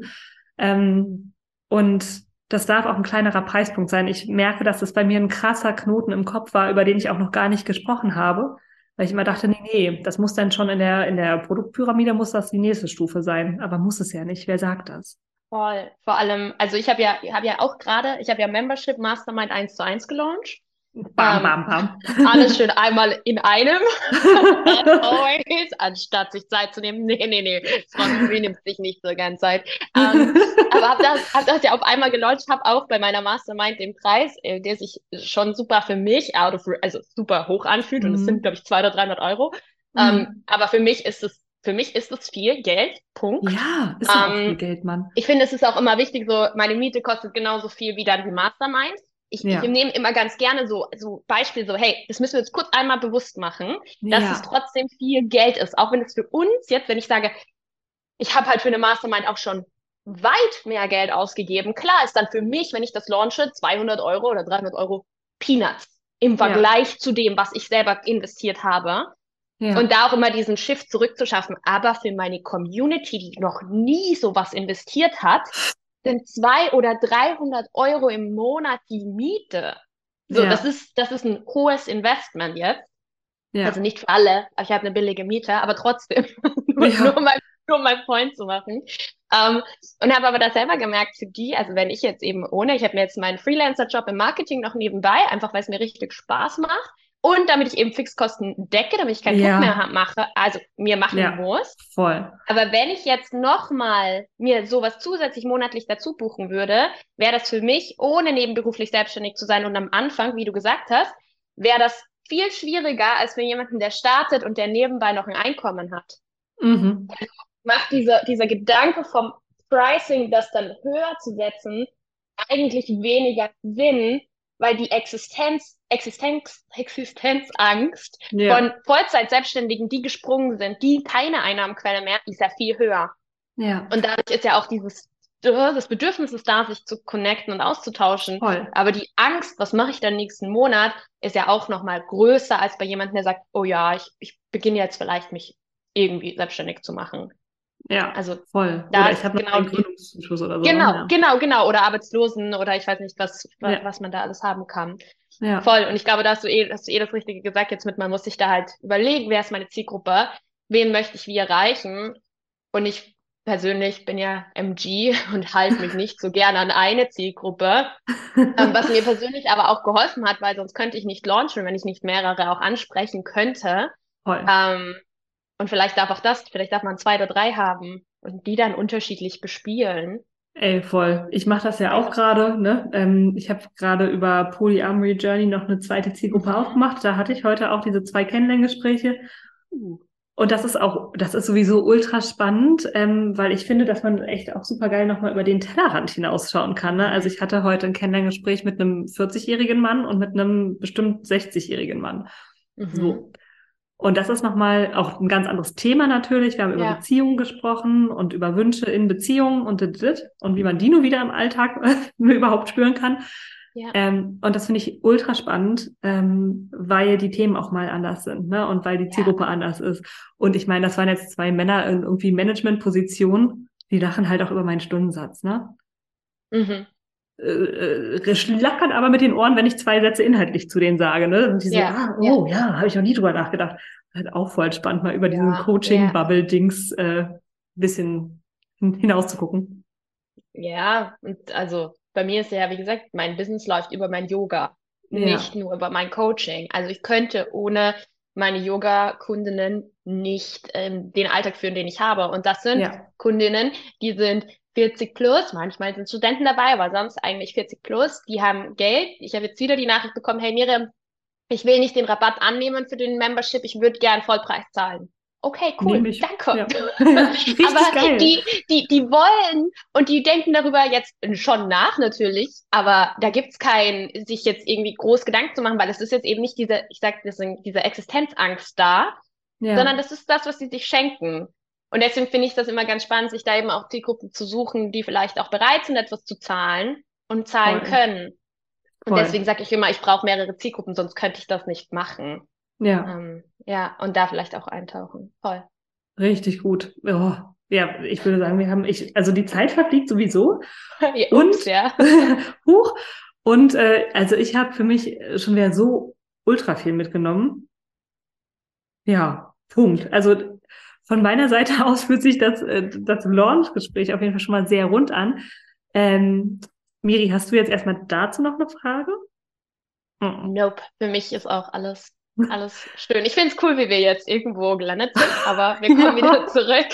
Ähm, und das darf auch ein kleinerer Preispunkt sein. Ich merke, dass das bei mir ein krasser Knoten im Kopf war, über den ich auch noch gar nicht gesprochen habe. Weil ich immer dachte, nee, nee, das muss dann schon in der, in der Produktpyramide muss das die nächste Stufe sein. Aber muss es ja nicht. Wer sagt das? Voll. Vor allem, also ich habe ja, habe ja auch gerade, ich habe ja Membership Mastermind 1 zu 1 gelauncht. Bam, ähm, bam, bam. Alles schön (laughs) einmal in einem. (laughs) always, anstatt sich Zeit zu nehmen. Nee, nee, nee. Frau nimmt sich nicht so ganz Zeit. Ähm, (laughs) aber hab das, hab das ja auf einmal gelauncht, habe auch bei meiner Mastermind den Preis, äh, der sich schon super für mich out of, also super hoch anfühlt. Mhm. Und es sind, glaube ich, 200 oder 300 Euro. Mhm. Ähm, aber für mich ist es für mich ist es viel Geld, Punkt. Ja, ist ähm, auch viel Geld, Mann. Ich finde, es ist auch immer wichtig, so meine Miete kostet genauso viel wie dann die Mastermind. Ich, ja. ich nehme immer ganz gerne so, so Beispiel, so, hey, das müssen wir jetzt kurz einmal bewusst machen, dass ja. es trotzdem viel Geld ist. Auch wenn es für uns jetzt, wenn ich sage, ich habe halt für eine Mastermind auch schon weit mehr Geld ausgegeben. Klar ist dann für mich, wenn ich das launche, 200 Euro oder 300 Euro Peanuts im Vergleich ja. zu dem, was ich selber investiert habe. Ja. Und da auch immer diesen Shift zurückzuschaffen. Aber für meine Community, die noch nie sowas investiert hat, sind zwei oder 300 Euro im Monat die Miete. So, ja. das ist, das ist ein hohes Investment jetzt. Ja. Also nicht für alle, ich habe eine billige Miete, aber trotzdem, (laughs) nur, ja. nur, mal, nur mein Point zu machen. Um, ähm, und habe aber das selber gemerkt für die, also wenn ich jetzt eben ohne, ich habe mir jetzt meinen Freelancer-Job im Marketing noch nebenbei, einfach weil es mir richtig Spaß macht. Und damit ich eben Fixkosten decke, damit ich keinen ja. Druck mehr mache, also mir machen ja, muss. Voll. Aber wenn ich jetzt nochmal mir sowas zusätzlich monatlich dazu buchen würde, wäre das für mich, ohne nebenberuflich selbstständig zu sein und am Anfang, wie du gesagt hast, wäre das viel schwieriger als für jemanden, der startet und der nebenbei noch ein Einkommen hat. Mhm. Also macht dieser, dieser Gedanke vom Pricing, das dann höher zu setzen, eigentlich weniger Sinn, weil die Existenz, Existenz, Existenzangst ja. von Vollzeit-Selbstständigen, die gesprungen sind, die keine Einnahmenquelle mehr, ist ja viel höher. Ja. Und dadurch ist ja auch dieses das Bedürfnis ist da, sich zu connecten und auszutauschen. Voll. Aber die Angst, was mache ich dann nächsten Monat, ist ja auch nochmal größer als bei jemandem, der sagt, oh ja, ich, ich beginne jetzt vielleicht mich irgendwie selbstständig zu machen. Ja, also voll. Da oder ich habe genau, einen Gründungszuschuss oder so. Genau, ja. genau, genau. Oder Arbeitslosen oder ich weiß nicht, was, ja. was man da alles haben kann. Ja. Voll. Und ich glaube, da hast du, eh, hast du eh das Richtige gesagt jetzt mit, man muss sich da halt überlegen, wer ist meine Zielgruppe, wen möchte ich wie erreichen. Und ich persönlich bin ja MG (laughs) und halte mich nicht so gerne an eine Zielgruppe, (laughs) ähm, was mir persönlich aber auch geholfen hat, weil sonst könnte ich nicht launchen, wenn ich nicht mehrere auch ansprechen könnte. Voll. Ähm, und vielleicht darf auch das, vielleicht darf man zwei oder drei haben und die dann unterschiedlich bespielen. Ey, voll. Ich mache das ja auch gerade. Ne? Ähm, ich habe gerade über Polyamory Journey noch eine zweite Zielgruppe mhm. aufgemacht. Da hatte ich heute auch diese zwei Kennenlerngespräche. Uh. Und das ist auch, das ist sowieso ultra spannend, ähm, weil ich finde, dass man echt auch super geil nochmal über den Tellerrand hinausschauen kann. Ne? Also ich hatte heute ein Kennenlerngespräch mit einem 40-jährigen Mann und mit einem bestimmt 60-jährigen Mann. Mhm. So. Und das ist nochmal auch ein ganz anderes Thema natürlich. Wir haben über ja. Beziehungen gesprochen und über Wünsche in Beziehungen und dit, und wie man die nur wieder im Alltag (laughs) überhaupt spüren kann. Ja. Ähm, und das finde ich ultra spannend, ähm, weil die Themen auch mal anders sind, ne? Und weil die Zielgruppe ja. anders ist. Und ich meine, das waren jetzt zwei Männer in irgendwie Managementpositionen, die lachen halt auch über meinen Stundensatz, ne? Mhm. Äh, äh, schlackert aber mit den Ohren, wenn ich zwei Sätze inhaltlich zu denen sage. Ne? Und die so, ja, ah, oh ja, ja habe ich noch nie drüber nachgedacht. Halt auch voll spannend, mal über ja, diesen Coaching-Bubble-Dings äh, bisschen hinaus zu gucken. Ja, und also bei mir ist ja, wie gesagt, mein Business läuft über mein Yoga, nicht nur über mein Coaching. Also ich könnte ohne meine Yoga-Kundinnen nicht ähm, den Alltag führen, den ich habe. Und das sind ja. Kundinnen, die sind 40 plus, manchmal sind Studenten dabei, aber sonst eigentlich 40 plus, die haben Geld. Ich habe jetzt wieder die Nachricht bekommen, hey Miriam, ich will nicht den Rabatt annehmen für den Membership, ich würde gern Vollpreis zahlen. Okay, cool, danke. Ja. (laughs) aber geil. die, die, die wollen und die denken darüber jetzt schon nach natürlich, aber da gibt's kein, sich jetzt irgendwie groß Gedanken zu machen, weil es ist jetzt eben nicht diese, ich sag, diese Existenzangst da, ja. sondern das ist das, was sie sich schenken. Und deswegen finde ich das immer ganz spannend, sich da eben auch Zielgruppen zu suchen, die vielleicht auch bereit sind, etwas zu zahlen und zahlen Voll. können. Und Voll. deswegen sage ich immer, ich brauche mehrere Zielgruppen, sonst könnte ich das nicht machen. Ja. Ähm, ja, und da vielleicht auch eintauchen. Voll. Richtig gut. Oh, ja, ich würde sagen, wir haben, ich, also die Zeit verfliegt sowieso. (laughs) ja, und ja. (laughs) hoch. Und äh, also ich habe für mich schon wieder so ultra viel mitgenommen. Ja, Punkt. Also von meiner Seite (laughs) aus fühlt sich das, äh, das Launch-Gespräch auf jeden Fall schon mal sehr rund an. Ähm, Miri, hast du jetzt erstmal dazu noch eine Frage? Nope, für mich ist auch alles, alles schön. Ich finde es cool, wie wir jetzt irgendwo gelandet sind, aber wir (laughs) kommen wieder zurück.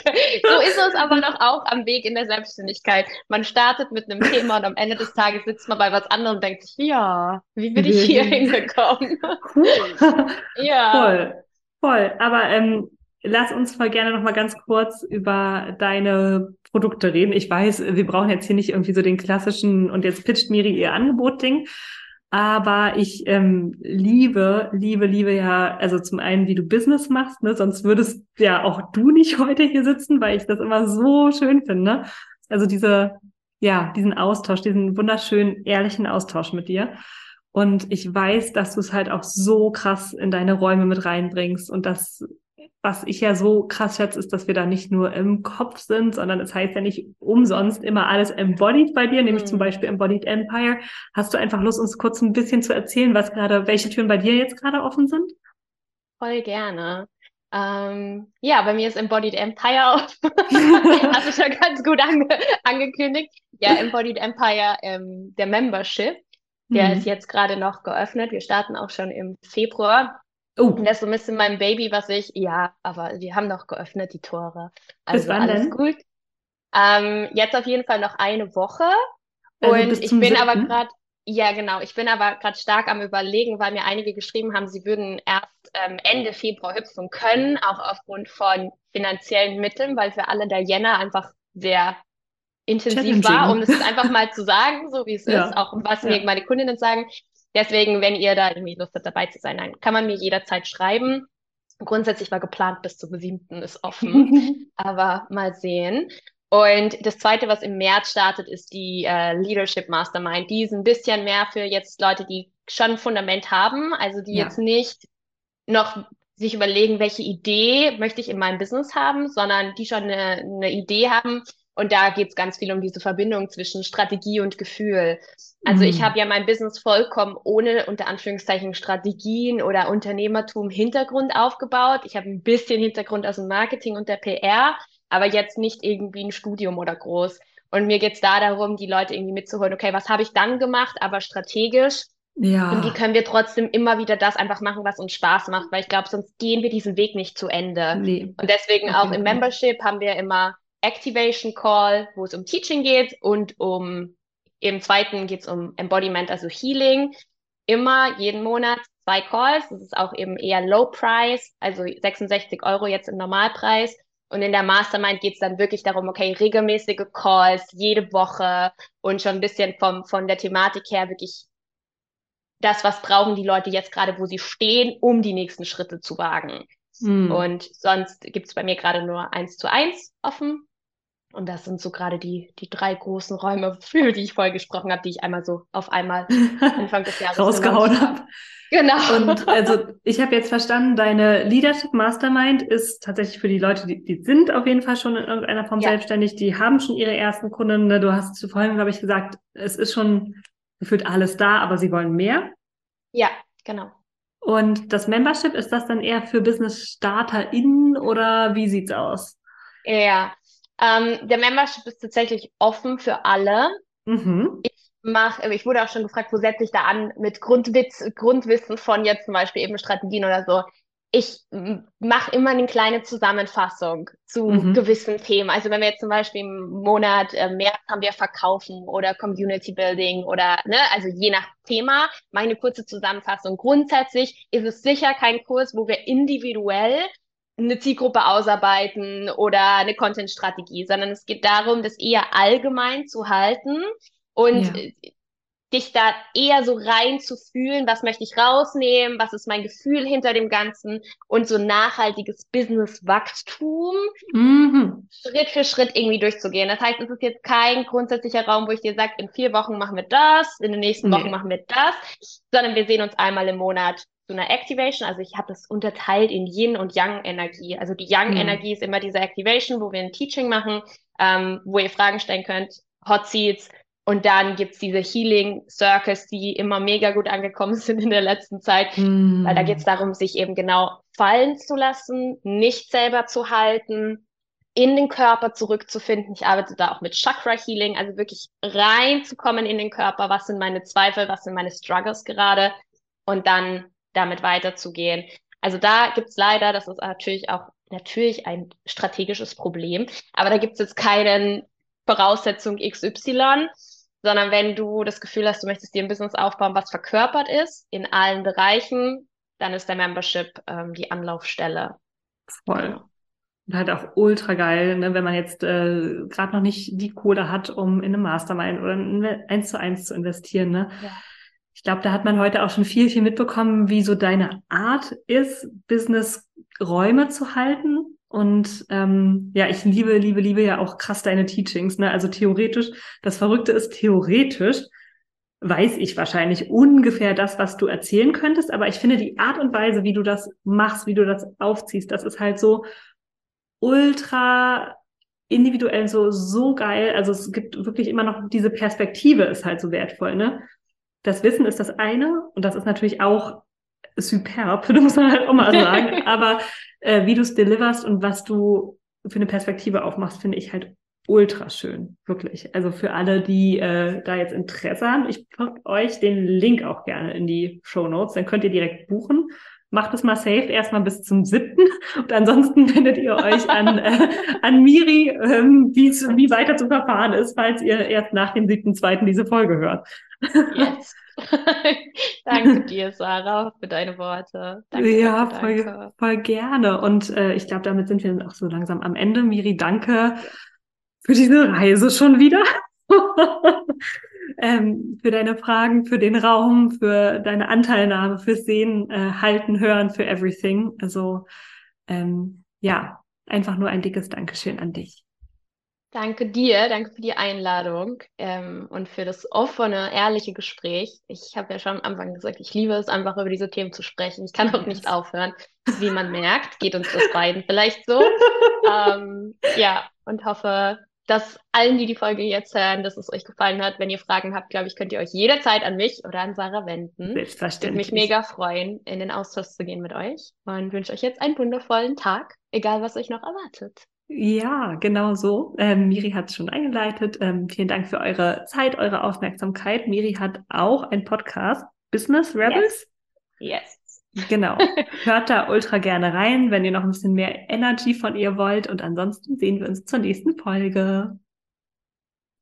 So ist es aber doch auch am Weg in der Selbstständigkeit. Man startet mit einem Thema und am Ende des Tages sitzt man bei was anderem und denkt sich, ja, wie bin ich hier hingekommen? Cool. (laughs) ja. Voll, voll. Aber ähm, lass uns mal gerne noch mal ganz kurz über deine Produkte reden. Ich weiß, wir brauchen jetzt hier nicht irgendwie so den klassischen und jetzt pitcht Miri ihr Angebot-Ding. Aber ich ähm, liebe, liebe, liebe ja, also zum einen, wie du Business machst, ne? sonst würdest ja auch du nicht heute hier sitzen, weil ich das immer so schön finde. Also diese, ja, diesen Austausch, diesen wunderschönen, ehrlichen Austausch mit dir. Und ich weiß, dass du es halt auch so krass in deine Räume mit reinbringst und das was ich ja so krass schätze, ist, dass wir da nicht nur im Kopf sind, sondern es heißt ja nicht umsonst immer alles embodied bei dir, nämlich mhm. zum Beispiel Embodied Empire. Hast du einfach Lust, uns kurz ein bisschen zu erzählen, was gerade, welche Türen bei dir jetzt gerade offen sind? Voll gerne. Ähm, ja, bei mir ist Embodied Empire (laughs) offen. (laughs) Hast du schon ganz gut ange angekündigt. Ja, Embodied Empire, ähm, der Membership, der mhm. ist jetzt gerade noch geöffnet. Wir starten auch schon im Februar. Oh. Und das ist so ein bisschen mein Baby, was ich, ja, aber wir haben noch geöffnet, die Tore. Also alles denn? gut. Ähm, jetzt auf jeden Fall noch eine Woche. Also und ich bin 7. aber gerade, ja genau, ich bin aber gerade stark am überlegen, weil mir einige geschrieben haben, sie würden erst ähm, Ende Februar hüpfen können, auch aufgrund von finanziellen Mitteln, weil für alle der Jänner einfach sehr intensiv war, um es einfach mal zu sagen, so wie es (laughs) ja. ist, auch was ja. mir meine Kundinnen sagen. Deswegen, wenn ihr da irgendwie Lust habt, dabei zu sein, dann kann man mir jederzeit schreiben. Grundsätzlich war geplant, bis zum siebten ist offen, (laughs) aber mal sehen. Und das zweite, was im März startet, ist die äh, Leadership Mastermind. Die ist ein bisschen mehr für jetzt Leute, die schon ein Fundament haben, also die ja. jetzt nicht noch sich überlegen, welche Idee möchte ich in meinem Business haben, sondern die schon eine, eine Idee haben. Und da geht es ganz viel um diese Verbindung zwischen Strategie und Gefühl. Also mhm. ich habe ja mein Business vollkommen ohne unter Anführungszeichen Strategien oder Unternehmertum Hintergrund aufgebaut. Ich habe ein bisschen Hintergrund aus dem Marketing und der PR, aber jetzt nicht irgendwie ein Studium oder groß. Und mir geht's da darum, die Leute irgendwie mitzuholen, okay, was habe ich dann gemacht, aber strategisch. Ja. Und wie können wir trotzdem immer wieder das einfach machen, was uns Spaß macht, weil ich glaube, sonst gehen wir diesen Weg nicht zu Ende. Nee. Und deswegen auch im Membership haben wir immer Activation Call, wo es um Teaching geht und um im zweiten geht es um Embodiment, also Healing. Immer jeden Monat zwei Calls. Das ist auch eben eher Low Price, also 66 Euro jetzt im Normalpreis. Und in der Mastermind geht es dann wirklich darum, okay, regelmäßige Calls, jede Woche und schon ein bisschen vom, von der Thematik her wirklich das, was brauchen die Leute jetzt gerade, wo sie stehen, um die nächsten Schritte zu wagen. Hm. Und sonst gibt's bei mir gerade nur eins zu eins offen. Und das sind so gerade die, die drei großen Räume, für die ich vorher gesprochen habe, die ich einmal so auf einmal (laughs) Anfang des Jahres rausgehauen habe. Genau. Und also ich habe jetzt verstanden, deine Leadership Mastermind ist tatsächlich für die Leute, die, die sind auf jeden Fall schon in irgendeiner Form ja. selbstständig, die haben schon ihre ersten Kunden. Ne? Du hast vorhin, glaube ich, gesagt, es ist schon gefühlt alles da, aber sie wollen mehr. Ja, genau. Und das Membership, ist das dann eher für Business-StarterInnen oder wie sieht's aus? Ja, ähm, der Membership ist tatsächlich offen für alle. Mhm. Ich mache, ich wurde auch schon gefragt, wo setze ich da an mit Grundwitz, Grundwissen von jetzt zum Beispiel eben Strategien oder so. Ich mache immer eine kleine Zusammenfassung zu mhm. gewissen Themen. Also wenn wir jetzt zum Beispiel im Monat äh, März haben wir Verkaufen oder Community Building oder ne, also je nach Thema, mache ich eine kurze Zusammenfassung. Grundsätzlich ist es sicher kein Kurs, wo wir individuell eine Zielgruppe ausarbeiten oder eine Content-Strategie, sondern es geht darum, das eher allgemein zu halten und ja. Dich da eher so rein zu fühlen, was möchte ich rausnehmen, was ist mein Gefühl hinter dem Ganzen und so nachhaltiges Business-Wachstum mhm. Schritt für Schritt irgendwie durchzugehen. Das heißt, es ist jetzt kein grundsätzlicher Raum, wo ich dir sage, in vier Wochen machen wir das, in den nächsten nee. Wochen machen wir das, sondern wir sehen uns einmal im Monat zu einer Activation. Also ich habe das unterteilt in Yin und Yang Energie. Also die Yang mhm. Energie ist immer diese Activation, wo wir ein Teaching machen, ähm, wo ihr Fragen stellen könnt, Hot Seats. Und dann gibt's diese Healing Circles, die immer mega gut angekommen (laughs) sind in der letzten Zeit. Mhm. Weil da geht's darum, sich eben genau fallen zu lassen, nicht selber zu halten, in den Körper zurückzufinden. Ich arbeite da auch mit Chakra Healing, also wirklich reinzukommen in den Körper. Was sind meine Zweifel? Was sind meine Struggles gerade? Und dann damit weiterzugehen. Also da gibt's leider, das ist natürlich auch natürlich ein strategisches Problem, aber da gibt's jetzt keinen Voraussetzung XY, sondern wenn du das Gefühl hast, du möchtest dir ein Business aufbauen, was verkörpert ist in allen Bereichen, dann ist der Membership ähm, die Anlaufstelle. Voll. Und halt auch ultra geil, ne, wenn man jetzt äh, gerade noch nicht die Kohle hat, um in eine Mastermind oder in eins zu eins zu investieren. Ne? Ja ich glaube, da hat man heute auch schon viel, viel mitbekommen, wie so deine Art ist, Business-Räume zu halten. Und ähm, ja, ich liebe, liebe, liebe ja auch krass deine Teachings. Ne? Also theoretisch, das Verrückte ist, theoretisch weiß ich wahrscheinlich ungefähr das, was du erzählen könntest. Aber ich finde die Art und Weise, wie du das machst, wie du das aufziehst, das ist halt so ultra individuell so, so geil. Also es gibt wirklich immer noch diese Perspektive ist halt so wertvoll, ne? das Wissen ist das eine und das ist natürlich auch superb, (laughs) muss man halt auch mal sagen. Aber äh, wie du es deliverst und was du für eine Perspektive aufmachst, finde ich halt ultra schön, wirklich. Also für alle, die äh, da jetzt Interesse haben, ich packe euch den Link auch gerne in die Show Notes, dann könnt ihr direkt buchen. Macht es mal safe erstmal bis zum siebten und ansonsten (laughs) wendet ihr euch an, äh, an Miri, ähm, wie weiter zu verfahren ist, falls ihr erst nach dem siebten, zweiten diese Folge hört. Yes. (laughs) danke dir, Sarah, für deine Worte. Danke, ja, danke, voll, danke. voll gerne. Und äh, ich glaube, damit sind wir dann auch so langsam am Ende. Miri, danke für diese Reise schon wieder. (laughs) ähm, für deine Fragen, für den Raum, für deine Anteilnahme, fürs Sehen, äh, Halten, Hören, für everything. Also ähm, ja, einfach nur ein dickes Dankeschön an dich. Danke dir, danke für die Einladung ähm, und für das offene, ehrliche Gespräch. Ich habe ja schon am Anfang gesagt, ich liebe es einfach über diese Themen zu sprechen. Ich kann auch nicht aufhören. Wie man merkt, geht uns das beiden vielleicht so. (laughs) ähm, ja, und hoffe, dass allen, die die Folge jetzt hören, dass es euch gefallen hat. Wenn ihr Fragen habt, glaube ich, könnt ihr euch jederzeit an mich oder an Sarah wenden. Selbstverständlich. Würde mich mega freuen, in den Austausch zu gehen mit euch und wünsche euch jetzt einen wundervollen Tag, egal was euch noch erwartet. Ja, genau so. Ähm, Miri hat es schon eingeleitet. Ähm, vielen Dank für eure Zeit, eure Aufmerksamkeit. Miri hat auch ein Podcast, Business Rebels. Yes. yes. Genau. (laughs) Hört da ultra gerne rein, wenn ihr noch ein bisschen mehr Energy von ihr wollt. Und ansonsten sehen wir uns zur nächsten Folge.